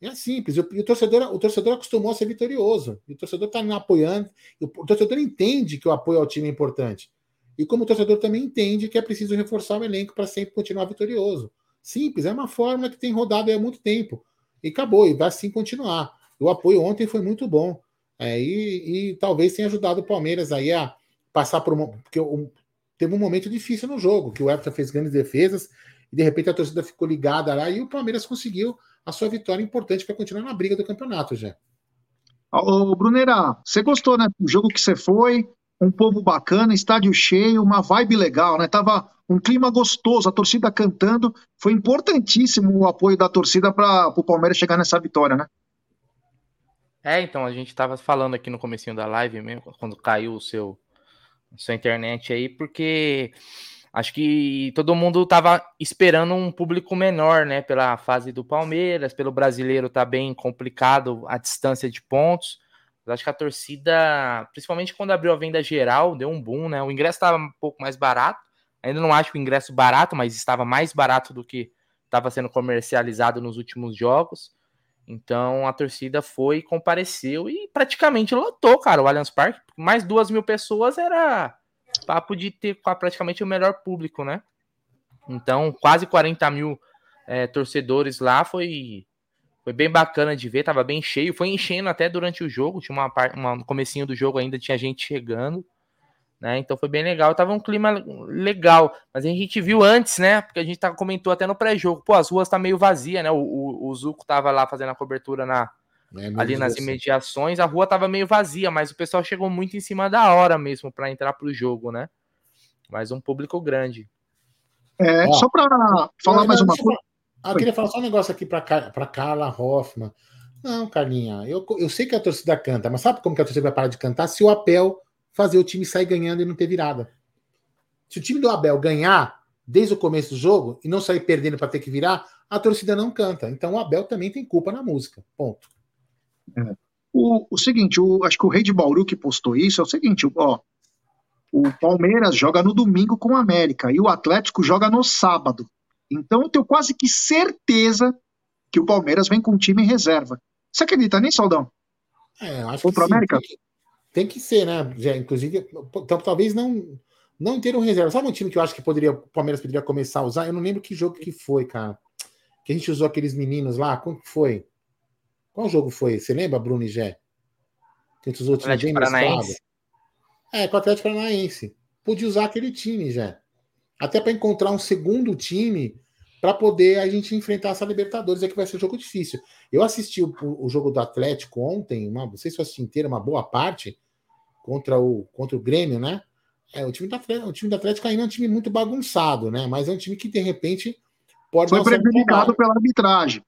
É simples. E o, torcedor, o torcedor acostumou a ser vitorioso. E o torcedor está apoiando. O torcedor entende que o apoio ao time é importante. E como o torcedor também entende que é preciso reforçar o elenco para sempre continuar vitorioso. Simples, é uma fórmula que tem rodado há muito tempo e acabou, e vai assim continuar. O apoio ontem foi muito bom. É, e, e, talvez tenha ajudado o Palmeiras aí a passar por uma. Porque um, teve um momento difícil no jogo, que o Everton fez grandes defesas, e de repente a torcida ficou ligada lá, e o Palmeiras conseguiu a sua vitória importante para continuar na briga do campeonato, já. Ô, Brunera, você gostou, né? O jogo que você foi, um povo bacana, estádio cheio, uma vibe legal, né? Tava um clima gostoso, a torcida cantando. Foi importantíssimo o apoio da torcida para o Palmeiras chegar nessa vitória, né? É, então, a gente estava falando aqui no comecinho da live mesmo, quando caiu o seu sua internet aí, porque acho que todo mundo estava esperando um público menor, né, pela fase do Palmeiras, pelo brasileiro tá bem complicado a distância de pontos. Eu acho que a torcida, principalmente quando abriu a venda geral, deu um boom, né? O ingresso estava um pouco mais barato. Ainda não acho o ingresso barato, mas estava mais barato do que estava sendo comercializado nos últimos jogos. Então a torcida foi, compareceu e praticamente lotou, cara, o Allianz Parque. Mais duas mil pessoas era papo de ter praticamente o melhor público, né? Então, quase 40 mil é, torcedores lá foi foi bem bacana de ver, tava bem cheio, foi enchendo até durante o jogo, tinha uma parte, uma, no comecinho do jogo ainda tinha gente chegando, né? Então foi bem legal, tava um clima legal, mas a gente viu antes, né? Porque a gente tá, comentou até no pré-jogo, pô, as ruas tá meio vazia, né? O, o, o Zuco tava lá fazendo a cobertura na, é, ali nas assim. imediações, a rua tava meio vazia, mas o pessoal chegou muito em cima da hora mesmo para entrar pro jogo, né? Mas um público grande. É, só para falar mais uma coisa. Ah, eu queria falar só um negócio aqui para Carla Hoffman. Não, Carlinha, eu, eu sei que a torcida canta, mas sabe como que a torcida vai parar de cantar? Se o Abel fazer o time sair ganhando e não ter virada. Se o time do Abel ganhar desde o começo do jogo e não sair perdendo para ter que virar, a torcida não canta. Então o Abel também tem culpa na música. Ponto. É. O, o seguinte, o, acho que o Rei de Bauru que postou isso é o seguinte, ó, o Palmeiras joga no domingo com o América e o Atlético joga no sábado. Então eu tenho quase que certeza que o Palmeiras vem com um time em reserva. Você acredita nisso, Aldão? É, acho que América? Tem que, tem que, ser, né? Já, inclusive, então, talvez não não ter um reserva. Sabe um time que eu acho que poderia, o Palmeiras poderia começar a usar? Eu não lembro que jogo que foi, cara. Que a gente usou aqueles meninos lá. Como que foi? Qual jogo foi? Você lembra, Bruno e Gé? Que a gente usou o time bem mesclado. É, com o Atlético Paranaense. Podia usar aquele time já. Até para encontrar um segundo time para poder a gente enfrentar essa Libertadores, é que vai ser um jogo difícil. Eu assisti o, o jogo do Atlético ontem, uma, não sei se eu assisti inteiro, uma boa parte, contra o, contra o Grêmio, né? É, o time do Atlético, o time do Atlético ainda é um time muito bagunçado, né? Mas é um time que, de repente, pode. Foi prejudicado pela arbitragem.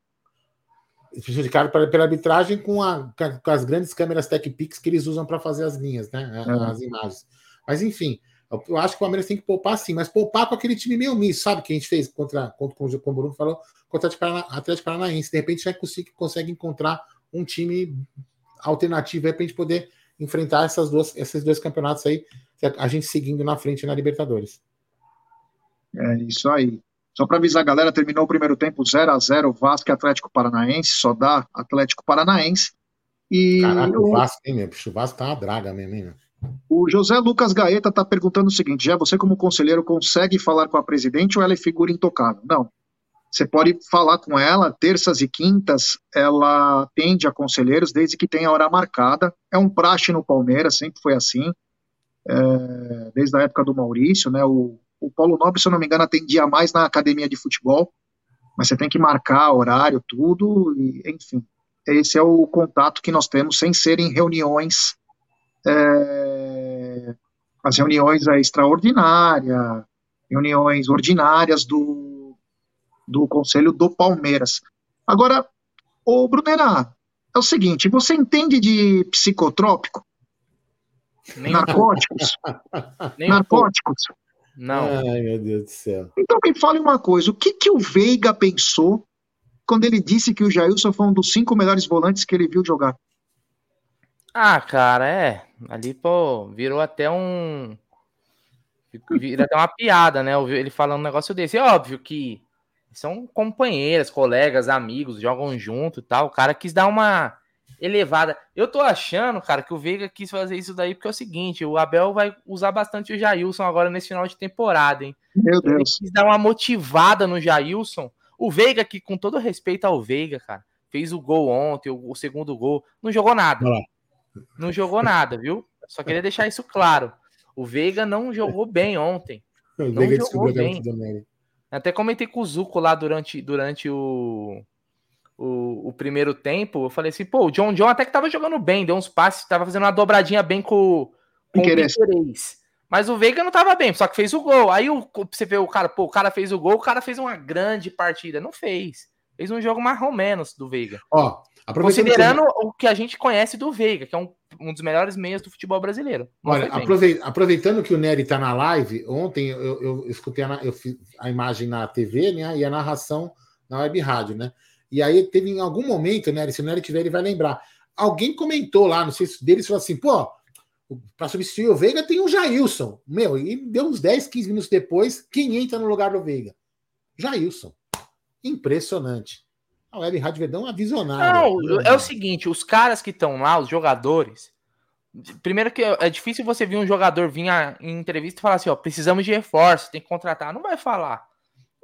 Prejudicado pela, pela arbitragem com, a, com as grandes câmeras Tech Pix que eles usam para fazer as linhas, né? É. As imagens. Mas, enfim, eu acho que o Palmeiras tem que poupar sim, mas poupar com aquele time meio misto, sabe? Que a gente fez contra, contra como o Bruno falou, contra o Atlético Paranaense. De repente já consegue, consegue encontrar um time alternativo aí para a gente poder enfrentar essas duas, esses dois campeonatos aí, a gente seguindo na frente na Libertadores. É isso aí. Só para avisar a galera, terminou o primeiro tempo 0 a 0 Vasco e Atlético Paranaense, só dá Atlético Paranaense. E Caraca, o Vasco, hein, meu? O Vasco tá uma draga mesmo, hein, o José Lucas Gaeta está perguntando o seguinte: já você, como conselheiro, consegue falar com a presidente ou ela é figura intocável? Não. Você pode falar com ela, terças e quintas, ela atende a conselheiros desde que tenha hora marcada. É um praxe no Palmeiras, sempre foi assim, é, desde a época do Maurício, né? O, o Paulo Nobre, se eu não me engano, atendia mais na academia de futebol, mas você tem que marcar horário, tudo, e, enfim. Esse é o contato que nós temos, sem serem reuniões é, as reuniões é, extraordinárias, reuniões ordinárias do, do Conselho do Palmeiras. Agora, o Brunerá, é o seguinte, você entende de psicotrópico? Nem narcóticos? Narcóticos? Não. Ai, meu Deus do céu. Então me fale uma coisa, o que, que o Veiga pensou quando ele disse que o Jailson foi um dos cinco melhores volantes que ele viu jogar? Ah, cara, é. Ali, pô, virou até um. Vira até uma piada, né? Ele falando um negócio desse. É óbvio que são companheiras, colegas, amigos, jogam junto e tal. O cara quis dar uma elevada. Eu tô achando, cara, que o Veiga quis fazer isso daí porque é o seguinte: o Abel vai usar bastante o Jailson agora nesse final de temporada, hein? Meu Deus. Ele quis dar uma motivada no Jailson. O Veiga, que com todo respeito ao Veiga, cara, fez o gol ontem, o, o segundo gol, não jogou nada. Não jogou nada, viu? Só queria deixar isso claro. O Veiga não jogou bem ontem. O não Veiga jogou bem. Até comentei com o Zuco lá durante, durante o, o, o, primeiro tempo. Eu falei assim, pô, o John John até que tava jogando bem, deu uns passes, tava fazendo uma dobradinha bem com, com o Piqueires. Mas o Veiga não tava bem, só que fez o gol. Aí o, você vê o cara, pô, o cara fez o gol, o cara fez uma grande partida. Não fez. Fez um jogo mais ou menos do Veiga. Ó, Considerando o que a gente conhece do Veiga, que é um, um dos melhores meias do futebol brasileiro. Olha, aproveitando que o Nery está na live, ontem eu, eu, eu escutei a, eu a, imagem na TV né, e a narração na web rádio, né? E aí teve em algum momento, Nery, se o Nery tiver, ele vai lembrar. Alguém comentou lá, não sei se deles, falou assim, pô, para substituir o Veiga tem o Jailson. Meu, e deu uns 10, 15 minutos depois, quem entra no lugar do Veiga? Jailson. Impressionante. A Web Rádio Verdão é visionária. Não, é o seguinte: os caras que estão lá, os jogadores. Primeiro que é difícil você ver um jogador vir em entrevista e falar assim: ó, precisamos de reforço, tem que contratar. Não vai falar.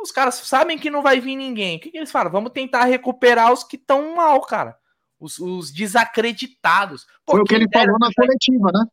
Os caras sabem que não vai vir ninguém. O que, que eles falam? Vamos tentar recuperar os que estão mal, cara. Os, os desacreditados. Pô, Foi o que ele falou na coletiva, né?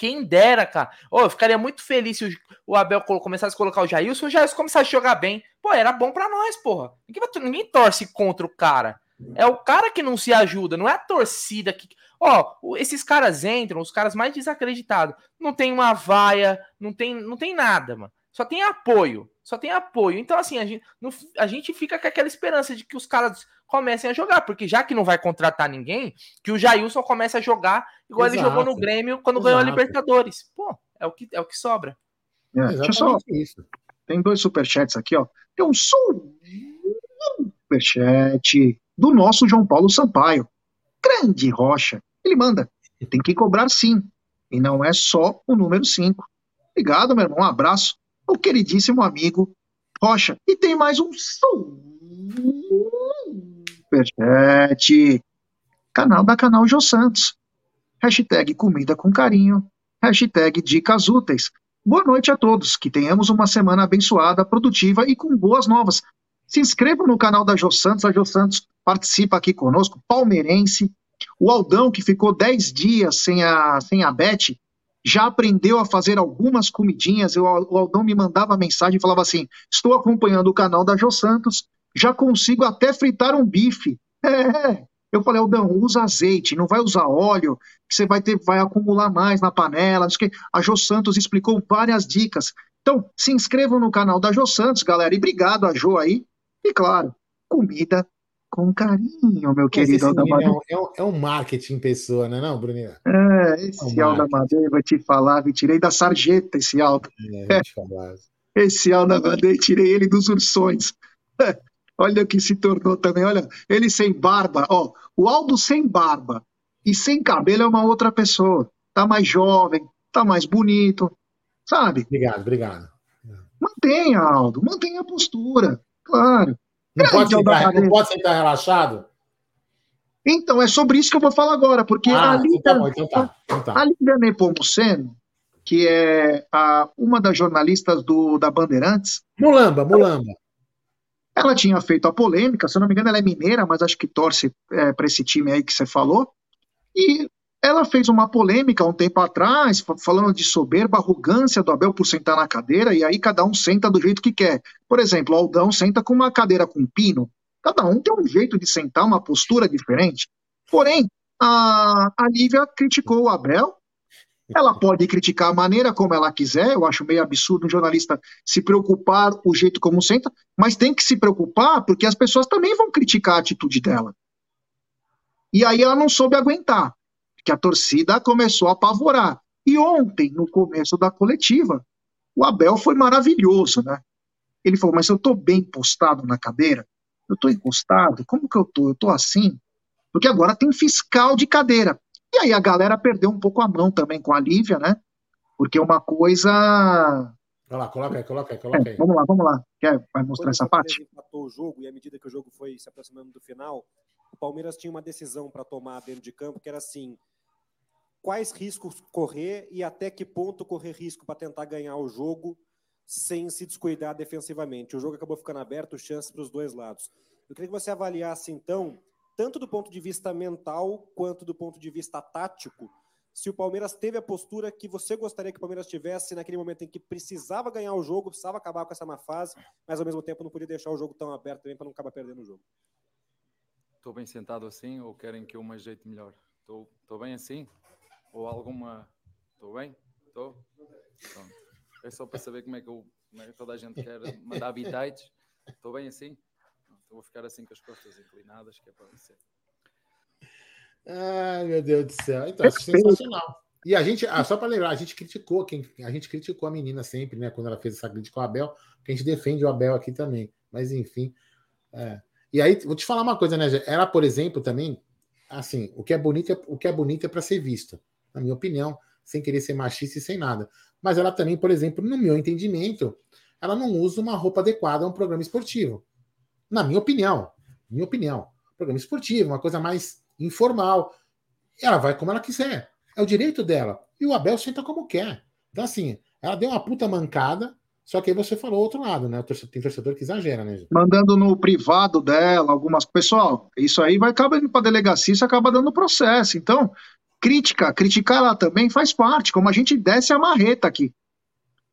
Quem dera, cara. Oh, eu ficaria muito feliz se o, Abel começasse a colocar o Jailson, o Jailson começasse a jogar bem. Pô, era bom para nós, porra. Ninguém, ninguém, torce contra o cara. É o cara que não se ajuda, não é a torcida que. Ó, oh, esses caras entram, os caras mais desacreditados. Não tem uma vaia, não tem, não tem nada, mano. Só tem apoio. Só tem apoio. Então, assim, a gente, no, a gente fica com aquela esperança de que os caras comecem a jogar, porque já que não vai contratar ninguém, que o Jailson comece a jogar igual Exato. ele jogou no Grêmio quando Exato. ganhou a Libertadores. Pô, é o que, é o que sobra. É, deixa só. Isso. Tem dois superchats aqui, ó. Tem um superchat do nosso João Paulo Sampaio. Grande Rocha. ele manda. Tem que cobrar sim. E não é só o número 5. Obrigado, meu irmão. Um abraço ao queridíssimo amigo Rocha. E tem mais um superchat. Canal da Canal Jô Santos. Hashtag comida com carinho. Hashtag dicas úteis. Boa noite a todos. Que tenhamos uma semana abençoada, produtiva e com boas novas. Se inscrevam no canal da Jô Santos. A Jô Santos participa aqui conosco, palmeirense. O Aldão, que ficou 10 dias sem a, sem a Beth, já aprendeu a fazer algumas comidinhas. Eu, o Aldão me mandava mensagem e falava assim: Estou acompanhando o canal da Jô Santos, já consigo até fritar um bife. É, eu falei, Aldão, usa azeite, não vai usar óleo, que você vai ter, vai acumular mais na panela. A Jô Santos explicou várias dicas. Então, se inscrevam no canal da Jô Santos, galera, e obrigado a Jô aí. E claro, comida com carinho, meu querido Alda Madeira. É, um, é um marketing pessoa, não é não, Bruninho? É, esse é um Alda Madeira, vou te falar, me tirei da sarjeta esse Alda. É, esse Alda Madeira, tirei ele dos ursões. Olha o que se tornou também, olha, ele sem barba, ó, o Aldo sem barba e sem cabelo é uma outra pessoa. Tá mais jovem, tá mais bonito, sabe? Obrigado, obrigado. Mantenha, Aldo, mantenha a postura, claro. Não pode, sentar, não pode sentar relaxado? Então, é sobre isso que eu vou falar agora, porque ah, a tá então tá, então tá. A Lívia Nepomuceno, que é a, uma das jornalistas do, da Bandeirantes. Mulamba, Mulamba. Ela tinha feito a polêmica, se eu não me engano, ela é mineira, mas acho que torce é, para esse time aí que você falou. E ela fez uma polêmica um tempo atrás, falando de soberba, arrogância do Abel por sentar na cadeira, e aí cada um senta do jeito que quer. Por exemplo, o Aldão senta com uma cadeira com pino. Cada um tem um jeito de sentar, uma postura diferente. Porém, a, a Lívia criticou o Abel. Ela pode criticar a maneira como ela quiser, eu acho meio absurdo um jornalista se preocupar o jeito como senta, mas tem que se preocupar porque as pessoas também vão criticar a atitude dela. E aí ela não soube aguentar que a torcida começou a apavorar. E ontem, no começo da coletiva, o Abel foi maravilhoso, né? Ele falou, mas eu estou bem postado na cadeira? Eu estou encostado? Como que eu estou? Eu estou assim? Porque agora tem fiscal de cadeira. E aí a galera perdeu um pouco a mão também com a Lívia, né? Porque uma coisa... Olha lá, coloca aí, coloca aí, coloca aí. É, vamos lá, vamos lá. Quer, vai mostrar Quando essa parte? empatou o jogo e à medida que o jogo foi se aproximando do final, o Palmeiras tinha uma decisão para tomar dentro de campo, que era assim, quais riscos correr e até que ponto correr risco para tentar ganhar o jogo sem se descuidar defensivamente. O jogo acabou ficando aberto, chances para os dois lados. Eu queria que você avaliasse, então, tanto do ponto de vista mental quanto do ponto de vista tático, se o Palmeiras teve a postura que você gostaria que o Palmeiras tivesse naquele momento em que precisava ganhar o jogo, precisava acabar com essa má fase, mas ao mesmo tempo não podia deixar o jogo tão aberto também para não acabar perdendo o jogo. Estou bem sentado assim ou querem que eu me ajeite melhor? Estou bem assim? Ou alguma. Estou bem? Estou? É só para saber como é, que eu, como é que toda a gente quer mandar habitats. Estou bem assim? Então vou ficar assim com as costas inclinadas, que é para ser. Ai, meu Deus do céu. Então, é sensacional. E a gente, ah, só para lembrar, a gente criticou quem, a gente criticou a menina sempre, né? Quando ela fez essa crítica ao Abel, porque a gente defende o Abel aqui também. Mas enfim. É. E aí, vou te falar uma coisa, né? Ela, por exemplo, também, assim, o que é bonito é, o que é bonito é para ser visto na minha opinião, sem querer ser machista e sem nada. Mas ela também, por exemplo, no meu entendimento, ela não usa uma roupa adequada a um programa esportivo. Na minha opinião, minha opinião, programa esportivo, uma coisa mais informal. Ela vai como ela quiser. É o direito dela. E o Abel senta como quer. Então, assim, ela deu uma puta mancada, só que aí você falou outro lado, né? Tem torcedor que exagera, né? Mandando no privado dela algumas. Pessoal, isso aí vai acabar indo para delegacia, isso acaba dando processo. Então, Crítica, criticar lá também faz parte, como a gente desce a marreta aqui.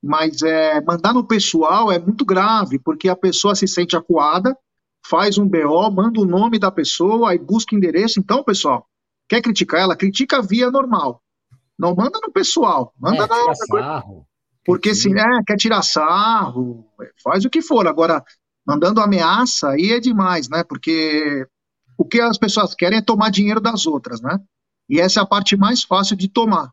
Mas é, mandar no pessoal é muito grave, porque a pessoa se sente acuada, faz um BO, manda o nome da pessoa, aí busca endereço. Então, pessoal, quer criticar ela? Critica via normal. Não manda no pessoal, manda é, na sarro. Porque se é, quer tirar sarro, faz o que for. Agora, mandando ameaça, aí é demais, né? Porque o que as pessoas querem é tomar dinheiro das outras, né? E essa é a parte mais fácil de tomar,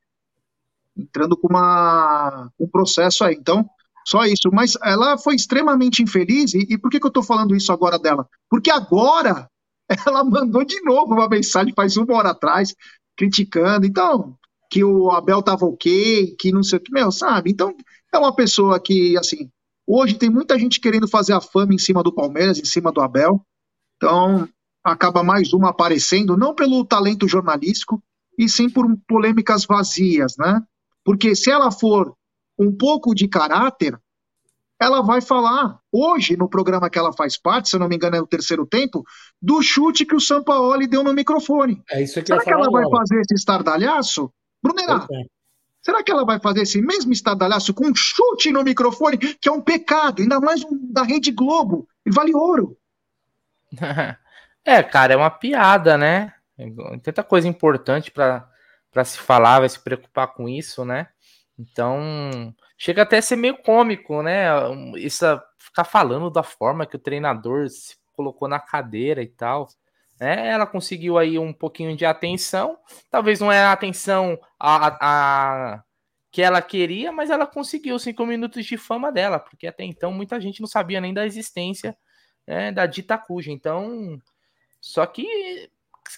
entrando com uma, um processo aí. Então, só isso. Mas ela foi extremamente infeliz. E, e por que, que eu estou falando isso agora dela? Porque agora ela mandou de novo uma mensagem, faz uma hora atrás, criticando. Então, que o Abel tava ok, que não sei o que, meu, sabe? Então, é uma pessoa que, assim, hoje tem muita gente querendo fazer a fama em cima do Palmeiras, em cima do Abel. Então, acaba mais uma aparecendo, não pelo talento jornalístico, e sim por polêmicas vazias, né? Porque se ela for um pouco de caráter, ela vai falar, hoje, no programa que ela faz parte, se eu não me engano é o terceiro tempo, do chute que o Sampaoli deu no microfone. É isso que Será que ela vai agora. fazer esse estardalhaço? Brunera, é. será que ela vai fazer esse mesmo estardalhaço com um chute no microfone, que é um pecado, ainda mais um da Rede Globo, e vale ouro? É, cara, é uma piada, né? Tanta coisa importante pra se falar, vai se preocupar com isso, né? Então, chega até a ser meio cômico, né? Isso ficar falando da forma que o treinador se colocou na cadeira e tal. Né? Ela conseguiu aí um pouquinho de atenção, talvez não é a atenção a- a- que ela queria, mas ela conseguiu cinco minutos de fama dela, porque até então muita gente não sabia nem da existência né, da Dita Cuja. Então, só que,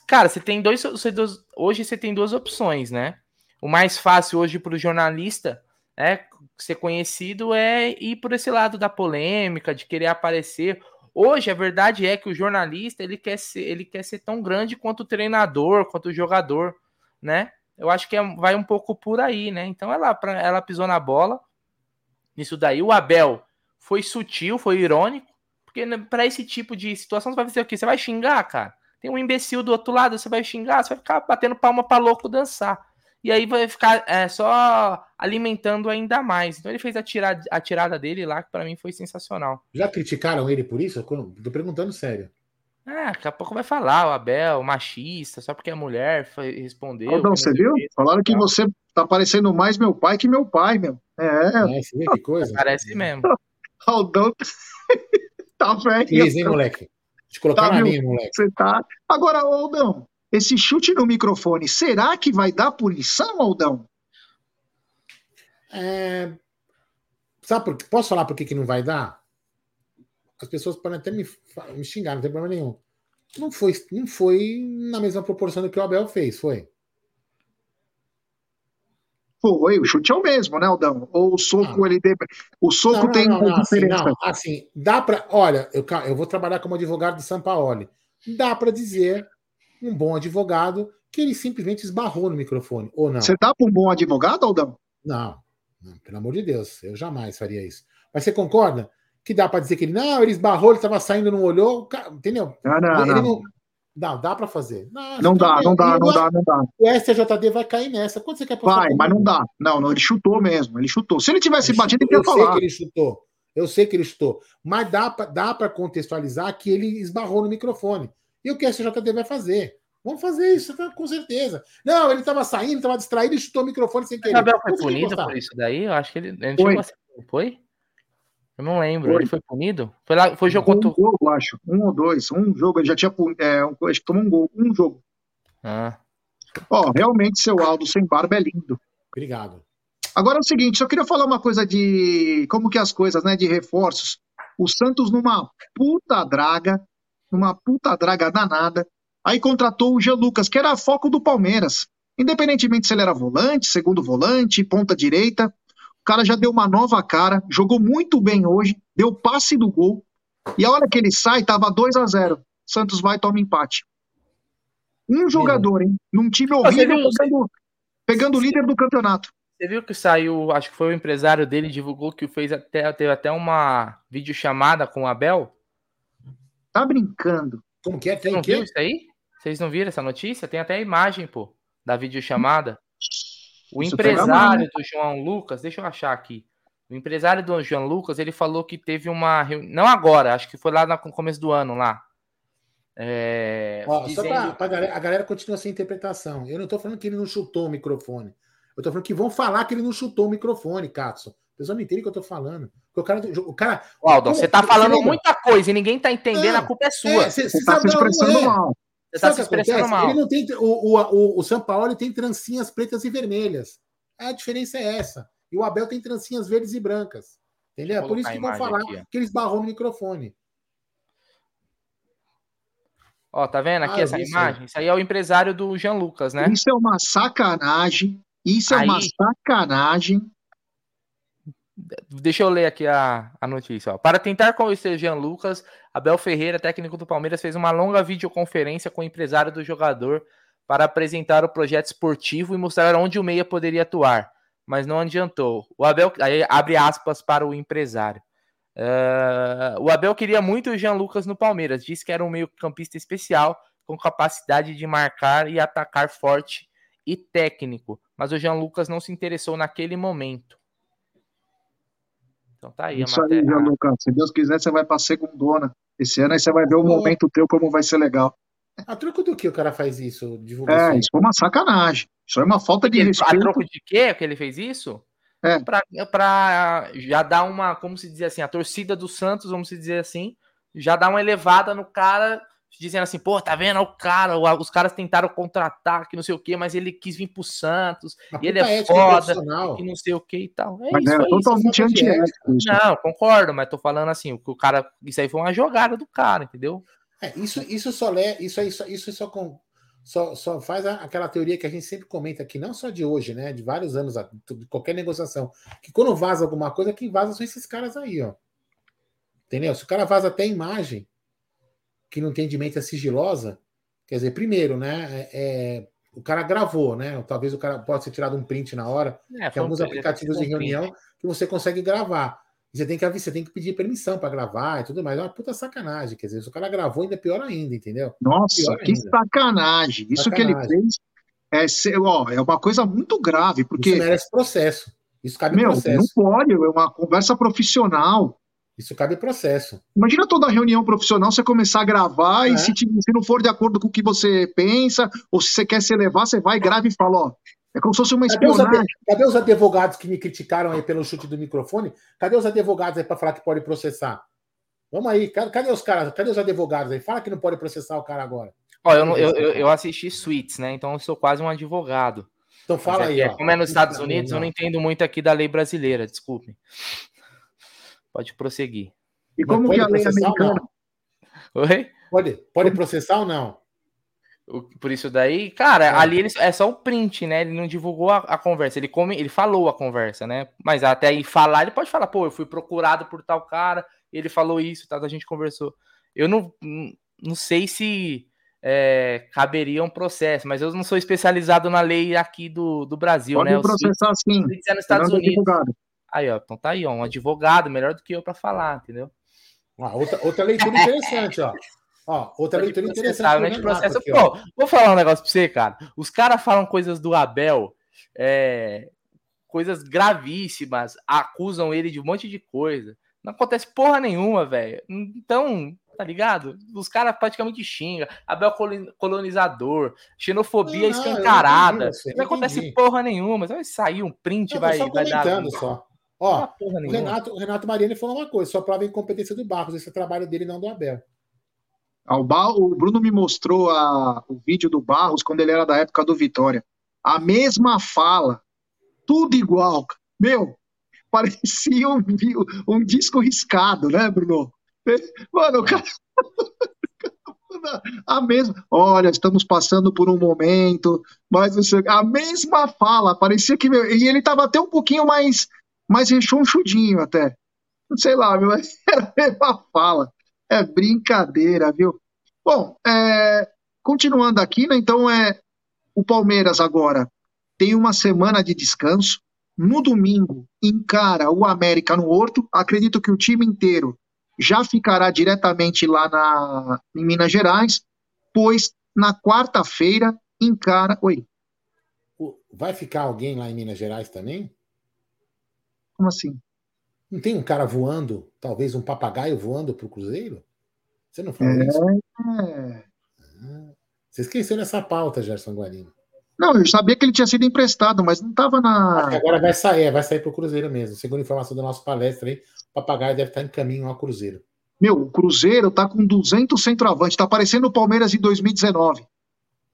cara, você tem dois, você dois- hoje você tem duas opções, né? O mais fácil hoje para o jornalista é ser conhecido é ir por esse lado da polêmica, de querer aparecer. Hoje a verdade é que o jornalista ele quer ser, ele quer ser tão grande quanto o treinador, quanto o jogador, né? Eu acho que é- vai um pouco por aí, né? Então ela, ela pisou na bola. Nisso daí o Abel foi sutil, foi irônico, porque para esse tipo de situação você vai fazer o quê? Você vai xingar, cara? Tem um imbecil do outro lado, você vai xingar, você vai ficar batendo palma para louco dançar. E aí vai ficar é, só alimentando ainda mais. Então ele fez a tirada, a tirada dele lá, que para mim foi sensacional. Já criticaram ele por isso? Eu Tô perguntando sério. Ah, daqui a pouco vai falar, o Abel, machista, só porque a mulher foi, respondeu. Aldão, você viu? Falaram que você tá parecendo mais meu pai que meu pai, meu. É, Né? Vê que coisa? Parece mesmo. Aldão tá velho. Feliz, hein, moleque? Te colocar Tá, na linha, moleque. Você tá. Agora, Aldão, esse chute no microfone, será que vai dar punição, Aldão? É... Sabe por... Posso falar por que, que não vai dar? As pessoas podem até me, me xingar, não tem problema nenhum. Não foi, não foi na mesma proporção do que o Abel fez, foi? Foi, o chute é o mesmo, né, Aldão? Ou o soco, Ah. ele. de- O soco Não, tem não, não, assim, não, assim, dá para. Olha, eu, eu vou trabalhar como advogado de São Paulo. Dá para dizer, um bom advogado, que ele simplesmente esbarrou no microfone, ou não? Você dá pra um bom advogado, Aldão? Não, não, pelo amor de Deus, eu jamais faria isso. Mas você concorda que dá para dizer que ele, não, ele esbarrou, ele estava saindo, não olhou, entendeu? Não, não, Ele não. Não, dá para fazer. Não, Não dá, não dá, não o- dá, não dá. O STJD vai cair nessa. Quando você quer Vai, mas não dá. Não, não, ele chutou mesmo, ele chutou. Se ele tivesse Ele batido, ele ia eu sei falar. que ele chutou. Eu sei que ele chutou. Mas dá para dá pra contextualizar que ele esbarrou no microfone. E o que a STJD vai fazer? Vamos fazer isso, tá? com certeza. Não, ele estava saindo, estava distraído e chutou o microfone sem O querer. Abel foi punido por isso daí? Eu acho que ele, ele Foi. chegou a ser- Foi? Eu não lembro. Foi. Ele foi punido? Foi lá, foi jogo Um contra. o- jogo, acho. Um ou dois. Um jogo, ele já tinha. É, um- acho que tomou um gol. Um jogo. Ah, Ó, realmente, seu Aldo sem barba é lindo. Obrigado. Agora é o seguinte, só queria falar uma coisa de como que as coisas, né, de reforços. O Santos numa puta draga, numa puta draga danada, aí contratou o Jean Lucas, que era foco do Palmeiras. Independentemente se ele era volante, segundo volante, ponta direita, cara já deu uma nova cara, jogou muito bem hoje, deu passe do gol. E a hora que ele sai, tava 2 a 0 Santos vai e toma empate. Um jogador, hein? Num time horrível, viu- pegando, pegando o líder do campeonato. Você viu que saiu, acho que foi o empresário dele, divulgou que fez até, teve até uma videochamada com o Abel. Tá brincando. Como que é? Tem não o quê? viu isso aí? Vocês não viram essa notícia? Tem até a imagem, pô, da videochamada. O Isso empresário do João Lucas, deixa eu achar aqui. O empresário do João Lucas, ele falou que teve uma reunião, não agora, acho que foi lá no começo do ano lá. É, Ó, Só dizendo- pra, pra galera, a galera continua sem interpretação. Eu não tô falando que ele não chutou o microfone. Eu tô falando que vão falar que ele não chutou o microfone, Katsu. A pessoa não entende o que eu tô falando. O cara. O cara Ó, Aldão, você tá Você falando muita coisa e ninguém tá entendendo, Não, a culpa é sua. É, você Você tá se expressando é. mal. Você tá Sabe se expressando mal. Ele não tem. O, o, o, o São Paulo tem trancinhas pretas e vermelhas. A diferença é essa. E o Abel tem trancinhas verdes e brancas. Entendeu? É Vou por isso que vão falar aqui, que eles barrou no microfone. Ó, tá vendo aqui Ah, essa vi isso imagem? Isso aí é o empresário do Jean Lucas, né? Isso é uma sacanagem. Isso é uma Aí- sacanagem. Deixa eu ler aqui a, a notícia. Ó. Para tentar convencer Jean Lucas, Abel Ferreira, técnico do Palmeiras, fez uma longa videoconferência com o empresário do jogador para apresentar o projeto esportivo e mostrar onde o meia poderia atuar, mas não adiantou. O Abel, aí abre aspas para o empresário. Eh, o Abel queria muito o Jean Lucas no Palmeiras, disse que era um meio-campista especial, com capacidade de marcar e atacar forte e técnico, mas o Jean Lucas não se interessou naquele momento. Então tá aí Isso a aí, matéria. Gianluca. Se Deus quiser, você vai pra segundona. Esse ano aí você vai ver o momento teu como vai ser legal. A troco do que o cara faz isso? Divulgação. É, isso foi uma sacanagem. Isso é uma falta de Ele- a respeito. troco de quê que ele fez isso? É. Pra, pra já dar uma, como se dizer assim, a torcida do Santos, vamos se dizer assim, já dá uma elevada no cara, dizendo assim, pô, tá vendo o cara, o- os caras tentaram contratar, que não sei o quê, mas ele quis vir pro Santos, Uma ele é ética foda, profissional. que não sei o que e tal. É Mas isso é aí. totalmente antiético isso. Não, concordo, mas tô falando assim, o que o cara, isso aí foi uma jogada do cara, entendeu? É, isso, isso só lê, isso aí, só- isso só, com, só, só faz a- aquela teoria que a gente sempre comenta aqui, não só de hoje, né? De vários anos, a- de qualquer negociação. Que quando vaza alguma coisa, quem vaza são esses caras aí, ó. Entendeu? Se o cara vaza até imagem, que no entendimento é sigilosa, quer dizer, primeiro, né? é- é, o cara gravou, né? Talvez o cara possa ter tirado um print na hora. É, Tem alguns aplicativos de reunião que você consegue gravar. E Você tem que avisar, você tem que pedir permissão para gravar e tudo mais. É uma puta sacanagem. Quer dizer, se o cara gravou, ainda é pior ainda, entendeu? Nossa, Pior que ainda. sacanagem. Isso que ele Sacanagem. fez é, ser, ó, é uma coisa muito grave, Isso porque, merece processo. Isso cabe meu, processo. não pode, é uma conversa profissional. Isso cabe processo. Imagina toda reunião profissional você começar a gravar É. e se, te- se não for de acordo com o que você pensa, ou se você quer se elevar, você vai, grava e fala, ó, é como se fosse uma Cadê espionagem. cadê os advogados que me criticaram aí pelo chute do microfone? Cadê os advogados aí para falar que pode processar? Vamos aí, ca- cadê os caras? Cadê os advogados aí? Fala que não pode processar o cara agora. Ó, eu, eu, eu, eu assisti Suits, né? Então eu sou quase um advogado. Então fala é aí, ó. Como é nos Estados Unidos, eu não. não entendo muito aqui da lei brasileira, desculpe. Pode prosseguir. E como pode que a lei processar ou americana. não? Oi? Pode, pode processar ou não? O- Por isso daí, cara, É. ali ele, é só o print, né? Ele não divulgou a, a conversa, ele, come, ele falou a conversa, né? Mas até aí falar, ele pode falar, pô, eu fui procurado por tal cara, ele falou isso, tal, a gente conversou. Eu não, não sei se é, caberia um processo, mas eu não sou especializado na lei aqui do, do Brasil, Pode né? O processar sim. É nos Estados Fernando Unidos. advogado. Aí, ó, então tá aí, ó, um advogado melhor do que eu pra falar, entendeu? Ah, outra, outra leitura interessante, ó. Ó, outra leitura interessante. né, processo. aqui. Pô, vou falar um negócio pra você, cara. Os caras falam coisas do Abel, é, coisas gravíssimas, acusam ele de um monte de coisa. Não acontece porra nenhuma, velho. Então, tá ligado? Os caras praticamente xingam. Abel colon- colonizador, xenofobia Não, escancarada. entendi você, não acontece porra nenhuma. Vai sair um print, Não, vai, vai dar. só. Ó, o. Renato, o Renato Mariani falou uma coisa, só prova a incompetência do Barros. Esse é o trabalho dele, não do Abel. Ah, O, Ba- o Bruno me mostrou a- o vídeo do Barros quando ele era da época do Vitória. A mesma fala, tudo igual. Meu, parecia um, um disco riscado, né, Bruno? Mano, o cara. A mesma. Olha, estamos passando por um momento, mas não sei- a mesma fala, parecia que. meu, E ele tava até um pouquinho mais, mais rechonchudinho, até. Não sei lá, mas era a mesma fala. É brincadeira, viu? Bom, é, continuando aqui, né? Então é o Palmeiras agora tem uma semana de descanso. No domingo encara o América no Horto. Acredito que o time inteiro já ficará diretamente lá na, em Minas Gerais, pois na quarta-feira encara. Oi, Vai ficar alguém lá em Minas Gerais também? Como assim? Não tem um cara voando, talvez um papagaio voando pro Cruzeiro? Você não falou É. isso? Ah, Você esqueceu dessa pauta, Gerson Guarino. Não, eu sabia que ele tinha sido emprestado, mas não estava na. agora vai sair, é, vai sair pro Cruzeiro mesmo. Segundo a informação da nossa palestra aí, o papagaio deve estar em caminho ao Cruzeiro. Meu, o Cruzeiro tá com 200 centroavante, tá parecendo o Palmeiras em 2019.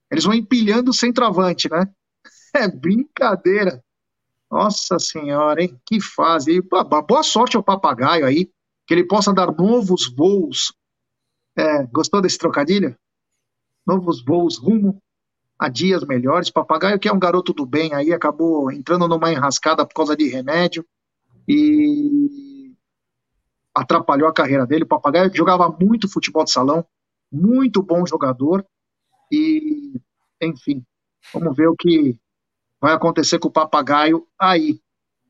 Eles vão empilhando o centroavante, né? É brincadeira. Nossa senhora, hein? Que fase. Boa sorte ao papagaio aí, que ele possa dar novos voos. É, gostou desse trocadilho? novos voos rumo a dias melhores. Papagaio, que é um garoto do bem, aí acabou entrando numa enrascada por causa de remédio e atrapalhou a carreira dele. Papagaio jogava muito futebol de salão, muito bom jogador e, enfim, vamos ver o que vai acontecer com o Papagaio aí.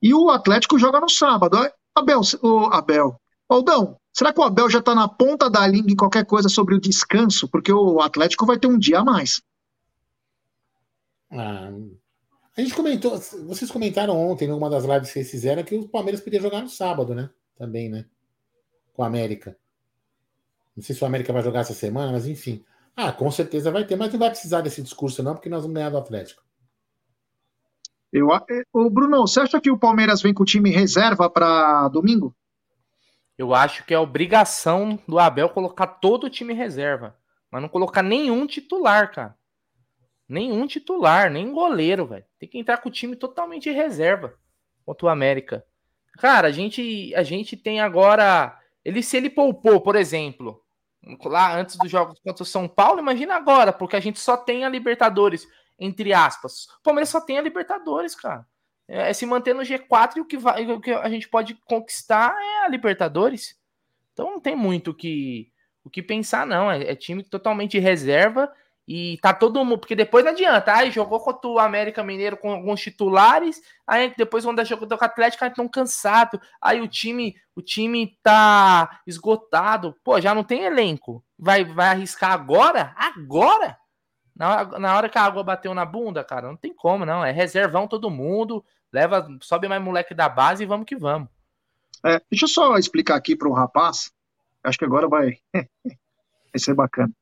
E o Atlético joga no sábado. Abel, o Abel, Aldão, será que o Abel já está na ponta da língua em qualquer coisa sobre o descanso? Porque o Atlético vai ter um dia a mais. Ah, a gente comentou, vocês comentaram ontem, numa das lives que vocês fizeram, que o Palmeiras podia jogar no sábado, né? Também, né? Com a América. Não sei se o América vai jogar essa semana, mas enfim. Ah, com certeza vai ter, mas não vai precisar desse discurso, não, porque nós vamos ganhar do Atlético. Eu, o Bruno, você acha que o Palmeiras vem com o time reserva para domingo? Eu acho que é obrigação do Abel colocar todo o time reserva, mas não colocar nenhum titular, cara. Nenhum titular, nem goleiro, velho. Tem que entrar com o time totalmente reserva contra o América. Cara, a gente, a gente tem agora. Ele, se ele poupou, por exemplo, lá antes dos jogos contra o São Paulo, imagina agora, porque a gente só tem a Libertadores, entre aspas. O Palmeiras só tem a Libertadores, cara. É, é se manter no G4 e o que, vai, o que a gente pode conquistar é a Libertadores. Então não tem muito o que, o que pensar, não. É, é time totalmente reserva e tá todo mundo, porque depois não adianta. Aí jogou contra o América Mineiro com alguns titulares, aí depois quando jogou contra o Atlético, aí tão cansado. Aí o time, o time tá esgotado. Pô, já não tem elenco. Vai vai arriscar agora? Agora? Na, na hora que a água bateu na bunda, cara, não tem como, não. É reservão todo mundo. Leva, sobe mais moleque da base e vamos que vamos. É, deixa eu só explicar aqui para o rapaz. Acho que agora vai, vai ser bacana.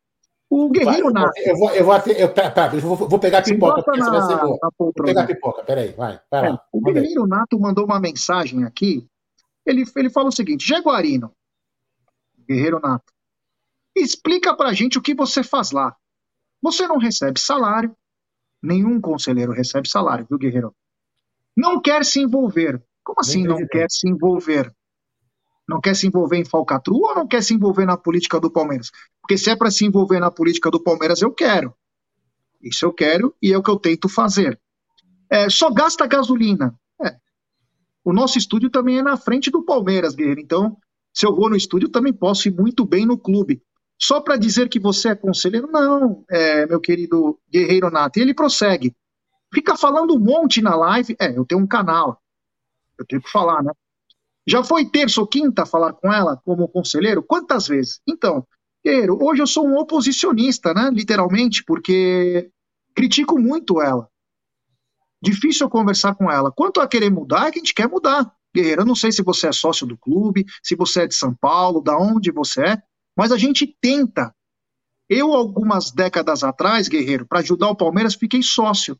O Guerreiro vai, Eu vou, eu vou, eu, tá, tá, eu vou, vou pegar a pipoca, porque na, vai ser boa. Vou pegar a pipoca, peraí, vai. vai é, o Guerreiro Nato mandou uma mensagem aqui. Ele, ele fala o seguinte: Jaguarino, Guerreiro Nato, explica pra gente o que você faz lá. Você não recebe salário, nenhum conselheiro recebe salário, viu, Guerreiro? Não quer se envolver. Como assim não quer se envolver? Não quer se envolver em falcatrua ou não quer se envolver na política do Palmeiras? Porque se é para se envolver na política do Palmeiras, eu quero. Isso eu quero e é o que eu tento fazer. É, só gasta gasolina. É. O nosso estúdio também é na frente do Palmeiras, Guerreiro. Então, se eu vou no estúdio, também posso ir muito bem no clube. Só para dizer que você é conselheiro? Não, é, meu querido Guerreiro Nato. E ele prossegue. Fica falando um monte na live. É, eu tenho um canal. Eu tenho que falar, né? Já foi terça ou quinta falar com ela como conselheiro? Quantas vezes? Então, Guerreiro, hoje eu sou um oposicionista, né? Literalmente, porque critico muito ela. Difícil eu conversar com ela. Quanto a querer mudar, é que a gente quer mudar. Guerreiro, eu não sei se você é sócio do clube, se você é de São Paulo, da onde você é, mas a gente tenta. Eu, algumas décadas atrás, Guerreiro, para ajudar o Palmeiras, fiquei sócio.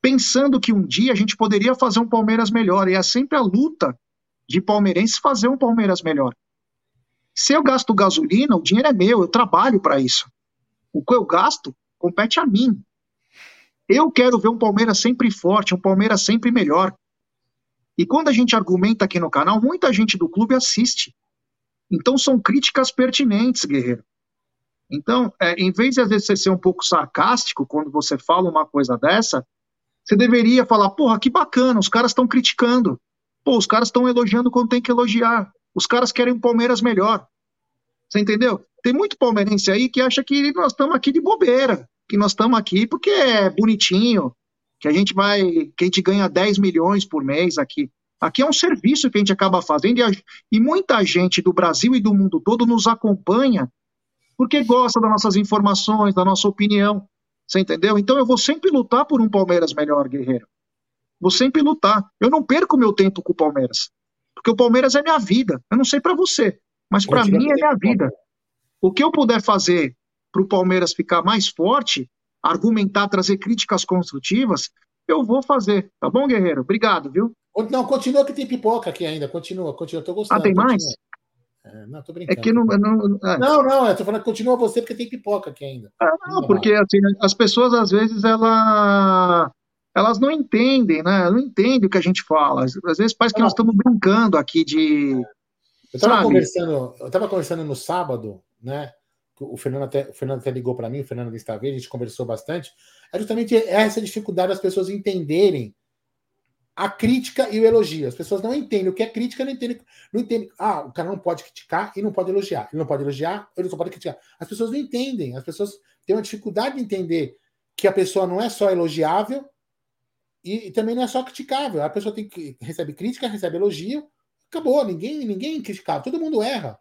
Pensando que um dia a gente poderia fazer um Palmeiras melhor. E é sempre a luta de palmeirense fazer um Palmeiras melhor. Se eu gasto gasolina, o dinheiro é meu, eu trabalho para isso. O que eu gasto compete a mim. Eu quero ver um Palmeiras sempre forte, um Palmeiras sempre melhor. E quando a gente argumenta aqui no canal, muita gente do clube assiste. Então são críticas pertinentes, guerreiro. Então, é, em vez de às vezes você ser um pouco sarcástico quando você fala uma coisa dessa, você deveria falar: porra, que bacana, os caras estão criticando. Pô, os caras estão elogiando quando tem que elogiar. Os caras querem um Palmeiras melhor. Você entendeu? Tem muito palmeirense aí que acha que nós estamos aqui de bobeira, que nós estamos aqui porque é bonitinho, que a gente vai, que a gente ganha 10 milhões por mês aqui. Aqui é um serviço que a gente acaba fazendo e, a, e muita gente do Brasil e do mundo todo nos acompanha porque gosta das nossas informações, da nossa opinião. Você entendeu? Então eu vou sempre lutar por um Palmeiras melhor, guerreiro. Vou sempre lutar. Eu não perco meu tempo com o Palmeiras. Porque o Palmeiras é minha vida. Eu não sei para você, mas para mim é minha vida. O que eu puder fazer para o Palmeiras ficar mais forte, argumentar, trazer críticas construtivas, eu vou fazer. Tá bom, Guerreiro? Obrigado, viu? Não, continua que tem pipoca aqui ainda. Continua, continua. Tô gostando. Ah, tem continua. mais? É, não, tô brincando. É que não. Não, é. não, não, eu tô falando que continua você porque tem pipoca aqui ainda. Ah, não, porque assim, as pessoas às vezes ela elas não entendem, né? Não entendem o que a gente fala. Às vezes parece que nós estamos brincando aqui de. Eu estava conversando, eu estava conversando no sábado, né? o Fernando até, o Fernando até ligou para mim, o Fernando está vendo, a gente conversou bastante, é justamente essa dificuldade das pessoas entenderem a crítica e o elogio. As pessoas não entendem o que é crítica, não entendem, não entendem. Ah, o cara não pode criticar e não pode elogiar. Ele não pode elogiar, ele só pode criticar. As pessoas não entendem, as pessoas têm uma dificuldade de entender que a pessoa não é só elogiável e, e também não é só criticável. A pessoa tem que recebe crítica, recebe elogio, acabou, ninguém, ninguém criticável, todo mundo erra.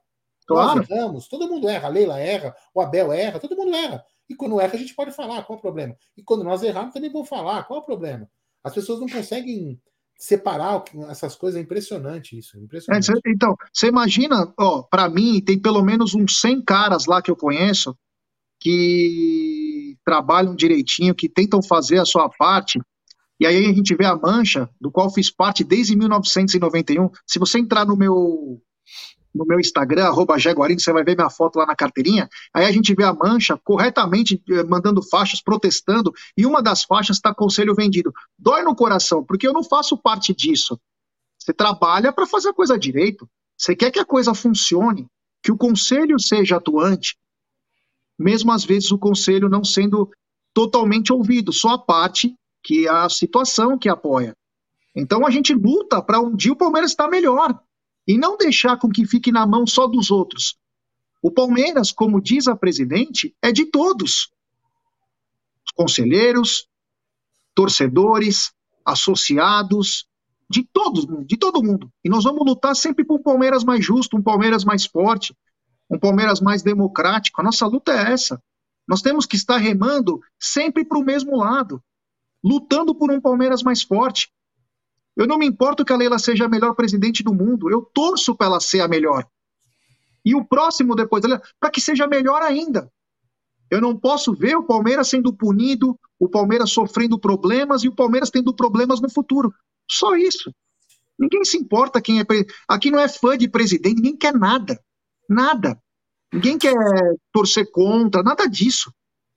Claro. Nós erramos, todo mundo erra, a Leila erra, o Abel erra, todo mundo erra. E quando erra, a gente pode falar qual é o problema. E quando nós erramos, também vão falar qual é o problema. As pessoas não conseguem separar essas coisas, é impressionante isso. É impressionante. É, então, você imagina, ó, para mim, tem pelo menos uns 100 caras lá que eu conheço que trabalham direitinho, que tentam fazer a sua parte. E aí a gente vê a mancha, do qual fiz parte desde 1991. Se você entrar no meu no meu Instagram, arroba você vai ver minha foto lá na carteirinha. Aí a gente vê a mancha corretamente eh, mandando faixas, protestando, e uma das faixas está conselho vendido. Dói no coração, porque eu não faço parte disso. Você trabalha para fazer a coisa direito. Você quer que a coisa funcione, que o conselho seja atuante, mesmo às vezes o conselho não sendo totalmente ouvido, só a parte que é a situação que apoia. Então a gente luta para um dia o Palmeiras estar melhor e não deixar com que fique na mão só dos outros. O Palmeiras, como diz a presidente, é de todos. Conselheiros, torcedores, associados, de todos, de todo mundo. E nós vamos lutar sempre por um Palmeiras mais justo, um Palmeiras mais forte, um Palmeiras mais democrático. A nossa luta é essa. Nós temos que estar remando sempre para o mesmo lado, lutando por um Palmeiras mais forte. Eu não me importo que a Leila seja a melhor presidente do mundo, eu torço para ela ser a melhor. E o próximo depois dela, para que seja melhor ainda. Eu não posso ver o Palmeiras sendo punido, o Palmeiras sofrendo problemas e o Palmeiras tendo problemas no futuro. Só isso. Ninguém se importa quem é. Aqui não é fã de presidente, ninguém quer nada. Nada. Ninguém quer torcer contra, nada disso.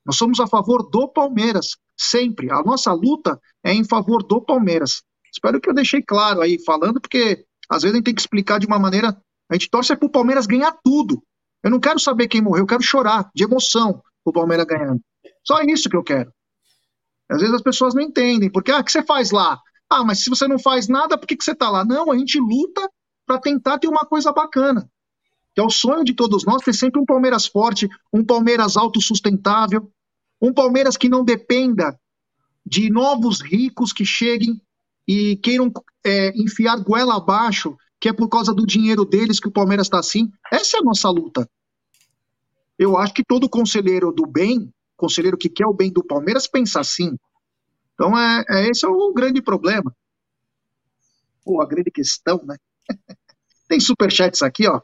Nós somos a favor do Palmeiras, sempre. A nossa luta é em favor do Palmeiras. Espero que eu deixei claro aí falando, porque às vezes a gente tem que explicar de uma maneira. A gente torce para o Palmeiras ganhar tudo. Eu não quero saber quem morreu, eu quero chorar de emoção o Palmeiras ganhando. Só isso que eu quero. Às vezes as pessoas não entendem, porque, ah, o que você faz lá? Ah, mas se você não faz nada, por que, que você está lá? Não, a gente luta para tentar ter uma coisa bacana. Que é o sonho de todos nós ter sempre um Palmeiras forte, um Palmeiras autossustentável, um Palmeiras que não dependa de novos ricos que cheguem e queiram é, enfiar goela abaixo, que é por causa do dinheiro deles que o Palmeiras está assim. Essa é a nossa luta. Eu acho que todo conselheiro do bem, conselheiro que quer o bem do Palmeiras, pensa assim. Então, é, é esse é o grande problema. Pô, a grande questão, né? Tem superchats aqui, ó.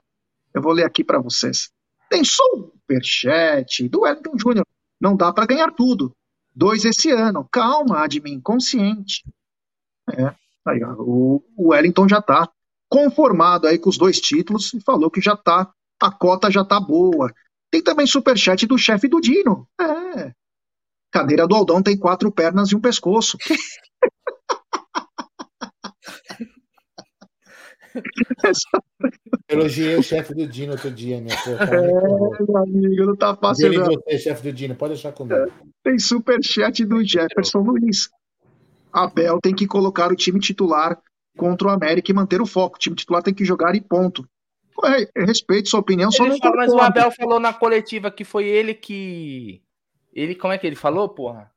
Eu vou ler aqui para vocês. Tem superchat do Wellington Júnior. Não dá para ganhar tudo. Dois esse ano. Calma, admin, consciente. É, aí, o, o Wellington já está conformado aí com os dois títulos e falou que já tá, a cota já tá boa. Tem também superchat do chefe do Dino. É. Cadeira do Aldão tem quatro pernas e um pescoço. Elogiei o chefe do Dino outro dia, minha porra. É, meu amigo, não tá fácil. Ele você, chefe do Dino, pode deixar comigo. É, tem superchat do Jefferson Luiz. Abel tem que colocar o time titular contra o América e manter o foco. O time titular tem que jogar e ponto. É, respeito sua opinião, só ele não Mas o Abel falou na coletiva que foi ele que. Ele, como é que ele falou, porra?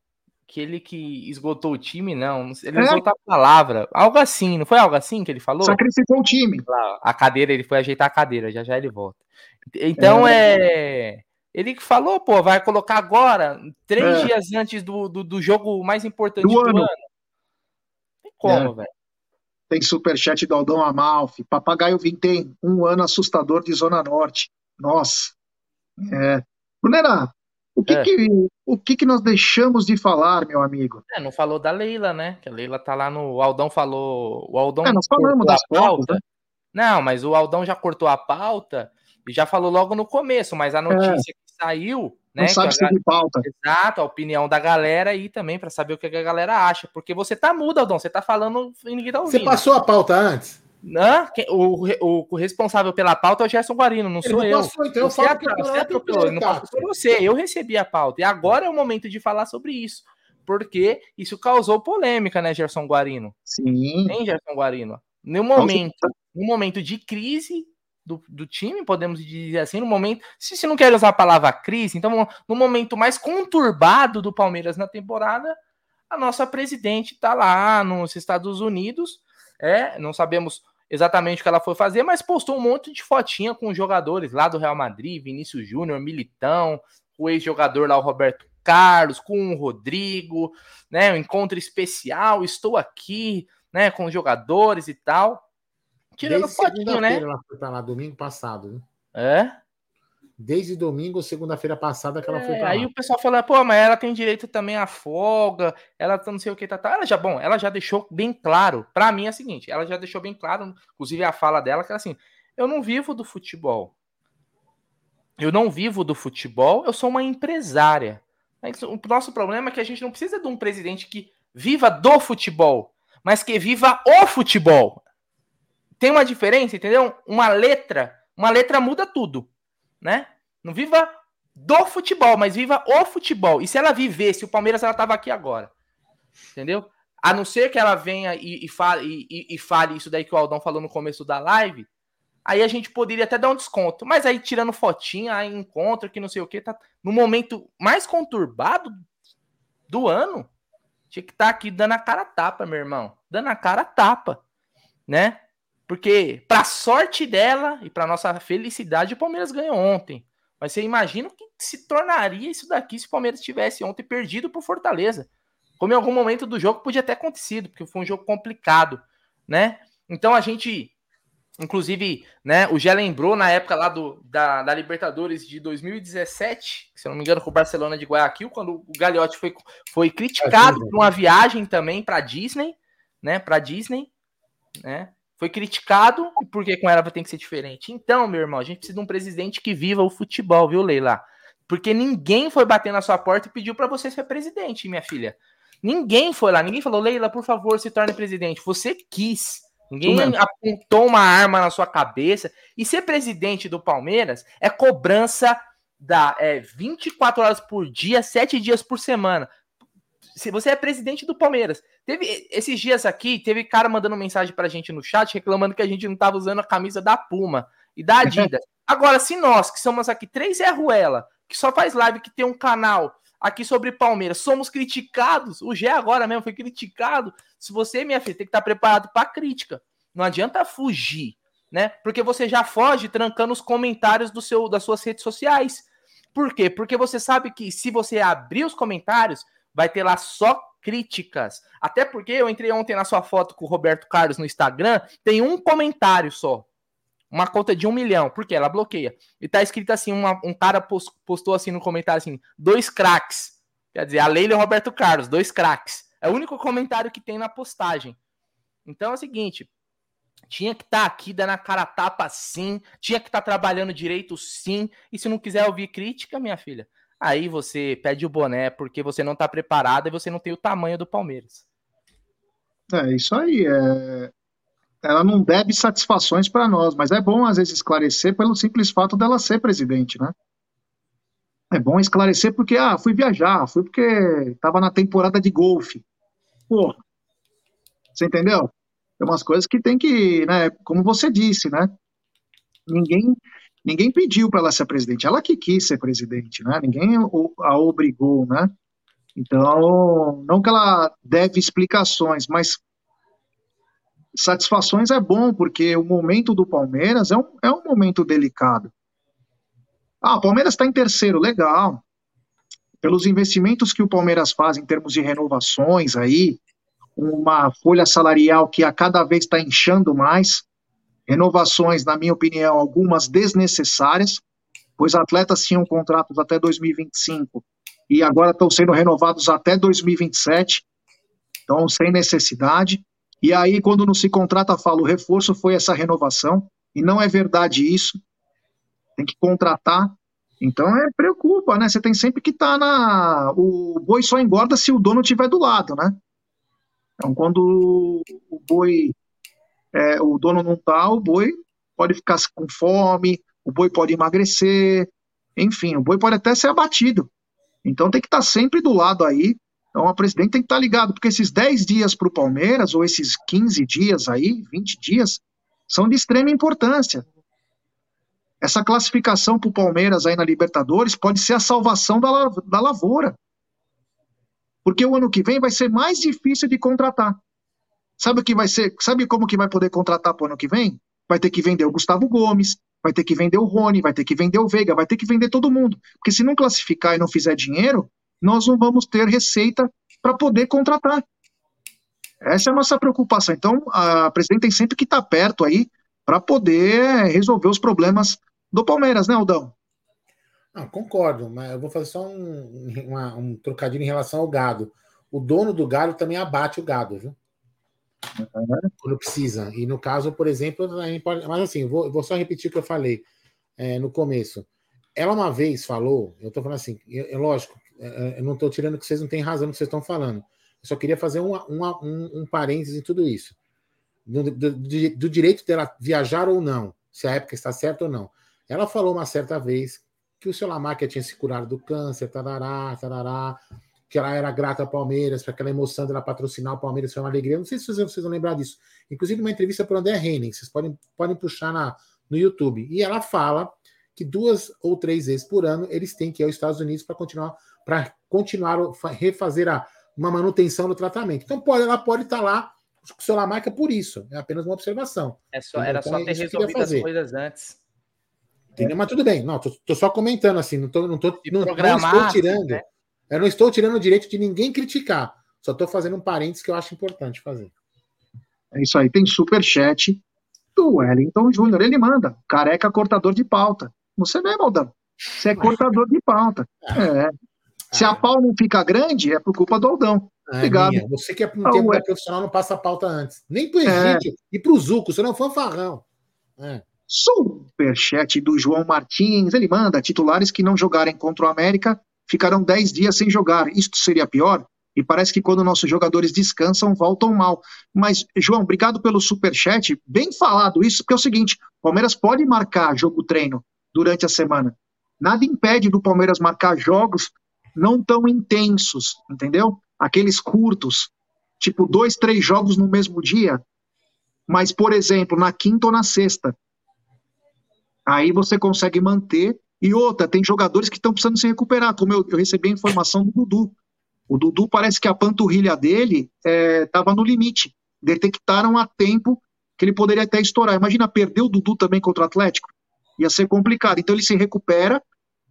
Que ele que esgotou o time, não. Ele é. usou outra palavra. Algo assim, não foi algo assim que ele falou? Sacrificou o time. A cadeira, ele foi ajeitar a cadeira, já já ele volta. Então é. é... Ele falou, pô, vai colocar agora, três é. dias antes do, do, do, jogo mais importante do, do ano. ano como, é. velho? Tem superchat do Aldão Amalfi. Papagaio Vim tem um ano assustador de Zona Norte. Nossa. É. Brunera, o que, é. que, o que, que nós deixamos de falar, meu amigo? É, não falou da Leila, né? Que a Leila tá lá no. O Aldão falou. O Aldão. É, nós falamos das pauta. Né? Não, mas o Aldão já cortou a pauta e já falou logo no começo, mas a notícia é. que saiu né? Não sabe se de pauta. Exato, a opinião da galera aí também, para saber o que a galera acha. Porque você tá mudo, Aldão, você tá falando e ninguém tá ouvindo. Você passou a pauta antes? Quem- O, o, o responsável pela pauta é o Gerson Guarino, não sou não eu. passou, então eu Você, falo eu atropelou, não passou você. Eu recebi a pauta. E agora é o momento de falar sobre isso. Porque isso causou polêmica, né, Gerson Guarino? Sim. Hein, Gerson Guarino? No momento, no momento de crise do, do time, podemos dizer assim, no momento. Se você não quer usar a palavra crise, então no momento mais conturbado do Palmeiras na temporada, a nossa presidente está lá nos Estados Unidos. É, não sabemos exatamente o que ela foi fazer, mas postou um monte de fotinha com os jogadores lá do Real Madrid, Vinícius Júnior, Militão, o ex-jogador lá, o Roberto Carlos, com o Rodrigo, né? Um encontro especial, estou aqui, né, com os jogadores e tal. Tirando Desde fotinho, né? ela foi pra lá, domingo passado. Né? É. Desde domingo ou segunda-feira passada que ela foi É, pra aí lá. o pessoal fala, pô, mas ela tem direito também à folga, ela tá não sei o que, tá, tá. Ela já, bom, ela já deixou bem claro, pra mim é o seguinte, ela já deixou bem claro, inclusive a fala dela, que é assim, eu não vivo do futebol. Eu não vivo do futebol, eu sou uma empresária. O nosso problema é que a gente não precisa de um presidente que viva do futebol, mas que viva o futebol. Tem uma diferença, entendeu? Uma letra, uma letra muda tudo, né? Não viva do futebol, mas viva o futebol. E se ela vivesse, o Palmeiras ela tava aqui agora. Entendeu? A não ser que ela venha e, e fale, e, e fale isso daí que o Aldão falou no começo da live, aí a gente poderia até dar um desconto. Mas aí tirando fotinha, aí encontro que não sei o que, tá no momento mais conturbado do ano, tinha que estar aqui dando a cara tapa, meu irmão. Dando a cara tapa, né? Porque, pra sorte dela e pra nossa felicidade, o Palmeiras ganhou ontem. Mas você imagina o que se tornaria isso daqui se o Palmeiras tivesse ontem perdido por Fortaleza. Como em algum momento do jogo podia ter acontecido, porque foi um jogo complicado, né? Então a gente, inclusive, né, o Gé lembrou na época lá do, da, da Libertadores de 2017, se eu não me engano, com o Barcelona de Guayaquil, quando o Gagliotti foi, foi criticado Disney. por uma viagem também para Disney, né? Para Disney, né? Foi criticado, e por que com ela ter que ser diferente? Então, meu irmão, a gente precisa de um presidente que viva o futebol, viu, Leila? Porque ninguém foi bater na sua porta e pediu para você ser presidente, minha filha. Ninguém foi lá, ninguém falou, Leila, por favor, se torne presidente. Você quis. Ninguém apontou uma arma na sua cabeça. E ser presidente do Palmeiras é cobrança da é, 24 horas por dia, 7 dias por semana. Se você é presidente do Palmeiras, teve esses dias aqui, teve cara mandando mensagem pra gente no chat reclamando que a gente não tava usando a camisa da Puma e da Adidas. Agora, se nós, que somos aqui três Zé Ruela, que só faz live, que tem um canal aqui sobre Palmeiras, somos criticados, o Gé agora mesmo foi criticado. Se você, minha filha, tem que estar preparado para crítica. Não adianta fugir, né? Porque você já foge trancando os comentários do seu, das suas redes sociais. Por quê? Porque você sabe que se você abrir os comentários, vai ter lá só críticas. Até porque eu entrei ontem na sua foto com o Roberto Carlos no Instagram, tem um comentário só. Uma conta de um milhão, porque ela bloqueia. E tá escrito assim: uma- um cara pos- postou assim no comentário assim: dois craques. Quer dizer, a Leila e o Roberto Carlos, dois craques. É o único comentário que tem na postagem. Então é o seguinte: tinha que estar aqui dando a cara tapa sim, tinha que estar trabalhando direito sim. E se não quiser ouvir crítica, minha filha, aí você pede o boné porque você não tá preparado e você não tem o tamanho do Palmeiras. É isso aí. é- Ela não deve satisfações para nós, mas é bom às vezes esclarecer pelo simples fato dela ser presidente, né? É bom esclarecer porque, ah, fui viajar, fui porque estava na temporada de golfe. Porra. Você entendeu? Tem umas coisas que tem que, né? Como você disse, né? Ninguém, ninguém pediu para ela ser presidente, ela que quis ser presidente, né? Ninguém a obrigou, né? Então, não que ela deve explicações, mas satisfações é bom, porque o momento do Palmeiras é um, é um momento delicado. Ah, o Palmeiras está em terceiro, legal. Pelos investimentos que o Palmeiras faz em termos de renovações aí, uma folha salarial que a cada vez está inchando mais, renovações, na minha opinião, algumas desnecessárias, pois atletas tinham contratos até 2025 e agora estão sendo renovados até 2027, então sem necessidade. E aí, quando não se contrata, fala, o reforço foi essa renovação, e não é verdade isso, tem que contratar. Então, é, preocupa, né? Você tem sempre que estar na... O boi só engorda se o dono estiver do lado, né? Então, quando o boi é, o dono não tá, o boi pode ficar com fome, o boi pode emagrecer, enfim, o boi pode até ser abatido. Então tem que estar tá sempre do lado aí. Então a presidente tem que estar tá ligado, porque esses 10 dias para o Palmeiras, ou esses 15 dias aí, 20 dias, são de extrema importância. Essa classificação para o Palmeiras aí na Libertadores pode ser a salvação da, da lavoura. Porque o ano que vem vai ser mais difícil de contratar. Sabe o que vai ser? Sabe como que vai poder contratar para o ano que vem? Vai ter que vender o Gustavo Gomes, vai ter que vender o Rony, vai ter que vender o Veiga, vai ter que vender todo mundo. Porque se não classificar e não fizer dinheiro, nós não vamos ter receita para poder contratar. Essa é a nossa preocupação. Então, a presidente tem sempre que estar tá perto aí para poder resolver os problemas do Palmeiras, né, Aldão? Concordo, mas eu vou fazer só um, uma, um trocadilho em relação ao gado. O dono do gado também abate o gado, viu? Uhum. Quando precisa. E no caso, por exemplo, mas assim, vou, vou só repetir o que eu falei é, no começo. Ela uma vez falou, eu tô falando assim, é, lógico, é, eu não tô tirando que vocês não têm razão no que vocês estão falando. Eu só queria fazer uma, uma, um, um parênteses em tudo isso. Do, do, do, direito dela viajar ou não, se a época está certa ou não. Ela falou uma certa vez que o seu Lamarca tinha se curado do câncer, tarará, tarará, que ela era grata ao Palmeiras, para aquela emoção dela patrocinar o Palmeiras foi uma alegria. Não sei se vocês, vão lembrar disso. Inclusive, uma entrevista para o André Henning, vocês podem, podem puxar na, no YouTube. E ela fala que duas ou três vezes por ano eles têm que ir aos Estados Unidos para continuar, para continuar refazer a, uma manutenção do tratamento. Então, pode, ela pode estar tá lá com o seu Lamarca por isso. É apenas uma observação. É só, era então, só é ter resolvido as coisas antes. Entendeu? Mas tudo bem, não, tô, tô, só comentando assim, não, tô, não, tô, não, não estou tirando. Né? Eu não estou tirando o direito de ninguém criticar. Só estou fazendo um parênteses que eu acho importante fazer. É isso aí, tem super chat do Wellington Júnior. Ele manda, careca cortador de pauta. Você é, Maldão. Você é cortador de pauta. É. Se a ah. pau não fica grande, é por culpa do Aldão. É, Obrigado. Minha. Você que é um tempo é profissional não passa a pauta antes. Nem pro Egito é. e pro Zuco, você não é fanfarrão. É. Superchat do João Martins. Ele manda: titulares que não jogarem contra o América ficarão 10 dias sem jogar. Isto seria pior? E parece que quando nossos jogadores descansam, voltam mal. Mas, João, obrigado pelo superchat. Bem falado isso, porque é o seguinte: Palmeiras pode marcar jogo-treino durante a semana. Nada impede do Palmeiras marcar jogos não tão intensos, entendeu? Aqueles curtos, tipo dois, três jogos no mesmo dia. Mas, por exemplo, na quinta ou na sexta. Aí você consegue manter. E outra, tem jogadores que estão precisando se recuperar, como eu, eu, recebi a informação do Dudu. O Dudu parece que a panturrilha dele estava é, no limite. Detectaram a tempo que ele poderia até estourar. Imagina perder o Dudu também contra o Atlético. Ia ser complicado. Então ele se recupera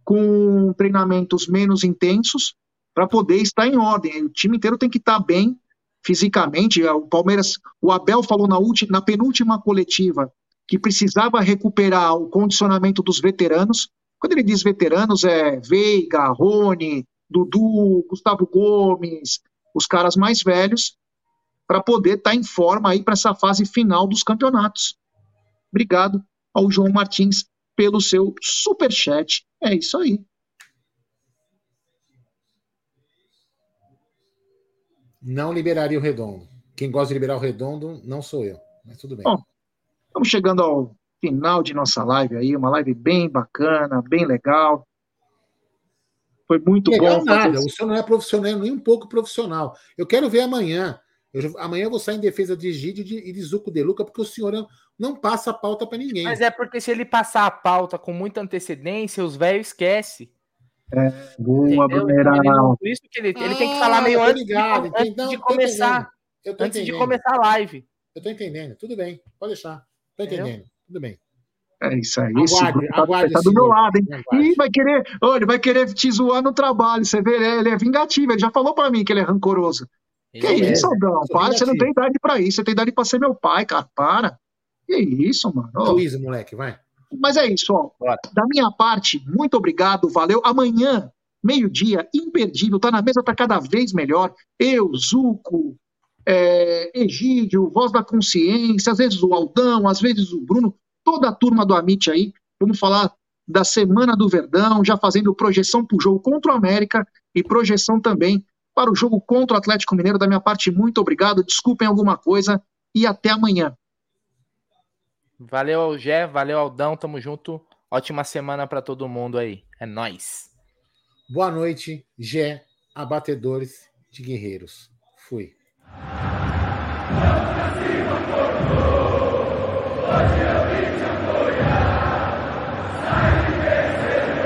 com treinamentos menos intensos para poder estar em ordem. O time inteiro tem que estar bem fisicamente. O Palmeiras, o Abel falou na, na penúltima coletiva que precisava recuperar o condicionamento dos veteranos. Quando ele diz veteranos, é Veiga, Rony, Dudu, Gustavo Gomes, os caras mais velhos, para poder estar tá em forma aí para essa fase final dos campeonatos. Obrigado ao João Martins pelo seu super chat. É isso aí. Não liberaria o redondo. Quem gosta de liberar o redondo não sou eu, mas tudo bem. Bom, Estamos chegando ao final de nossa live aí, uma live bem bacana, bem legal. Foi muito legal bom. Nada, o senhor não é profissional, nem um pouco profissional. Eu quero ver amanhã. Eu, amanhã eu vou sair em defesa de Gide e de Zuco de Luca, porque o senhor não passa a pauta para ninguém. Mas é porque se ele passar a pauta com muita antecedência, os velhos esquecem. É, boa, Brunerão. Por isso que ele, ele tem que falar meio ah, antes, ligado, de, antes de começar. Antes de começar a live. Eu tô entendendo. Tudo bem, pode deixar. Tô entendendo. Tudo bem. É isso aí. Aguarde, esse aguarde, tá, tá do meu lado, hein? Ih, vai querer, olha, ele vai querer te zoar no trabalho. Você vê, ele é vingativo. Ele já falou pra mim que ele é rancoroso. Ele que é isso, Aldão? Para, você não tem idade pra isso. Você tem idade pra ser meu pai, cara. Para. Que isso, mano. Luísa, moleque, vai. Mas é isso, ó. Bora. Da minha parte, muito obrigado, valeu. Amanhã, meio-dia, imperdível, tá na mesa, tá cada vez melhor. Eu, Zuco, é, Egídio, Voz da Consciência, às vezes o Aldão, às vezes o Bruno, toda a turma do Amit aí. Vamos falar da Semana do Verdão, já fazendo projeção para o jogo contra o América e projeção também para o jogo contra o Atlético Mineiro. Da minha parte, muito obrigado. Desculpem alguma coisa e até amanhã. Valeu, Gé. Valeu, Aldão. Tamo junto. Ótima semana para todo mundo aí. É nós. Boa noite, Gé, abatedores de guerreiros. Fui. Hoje eu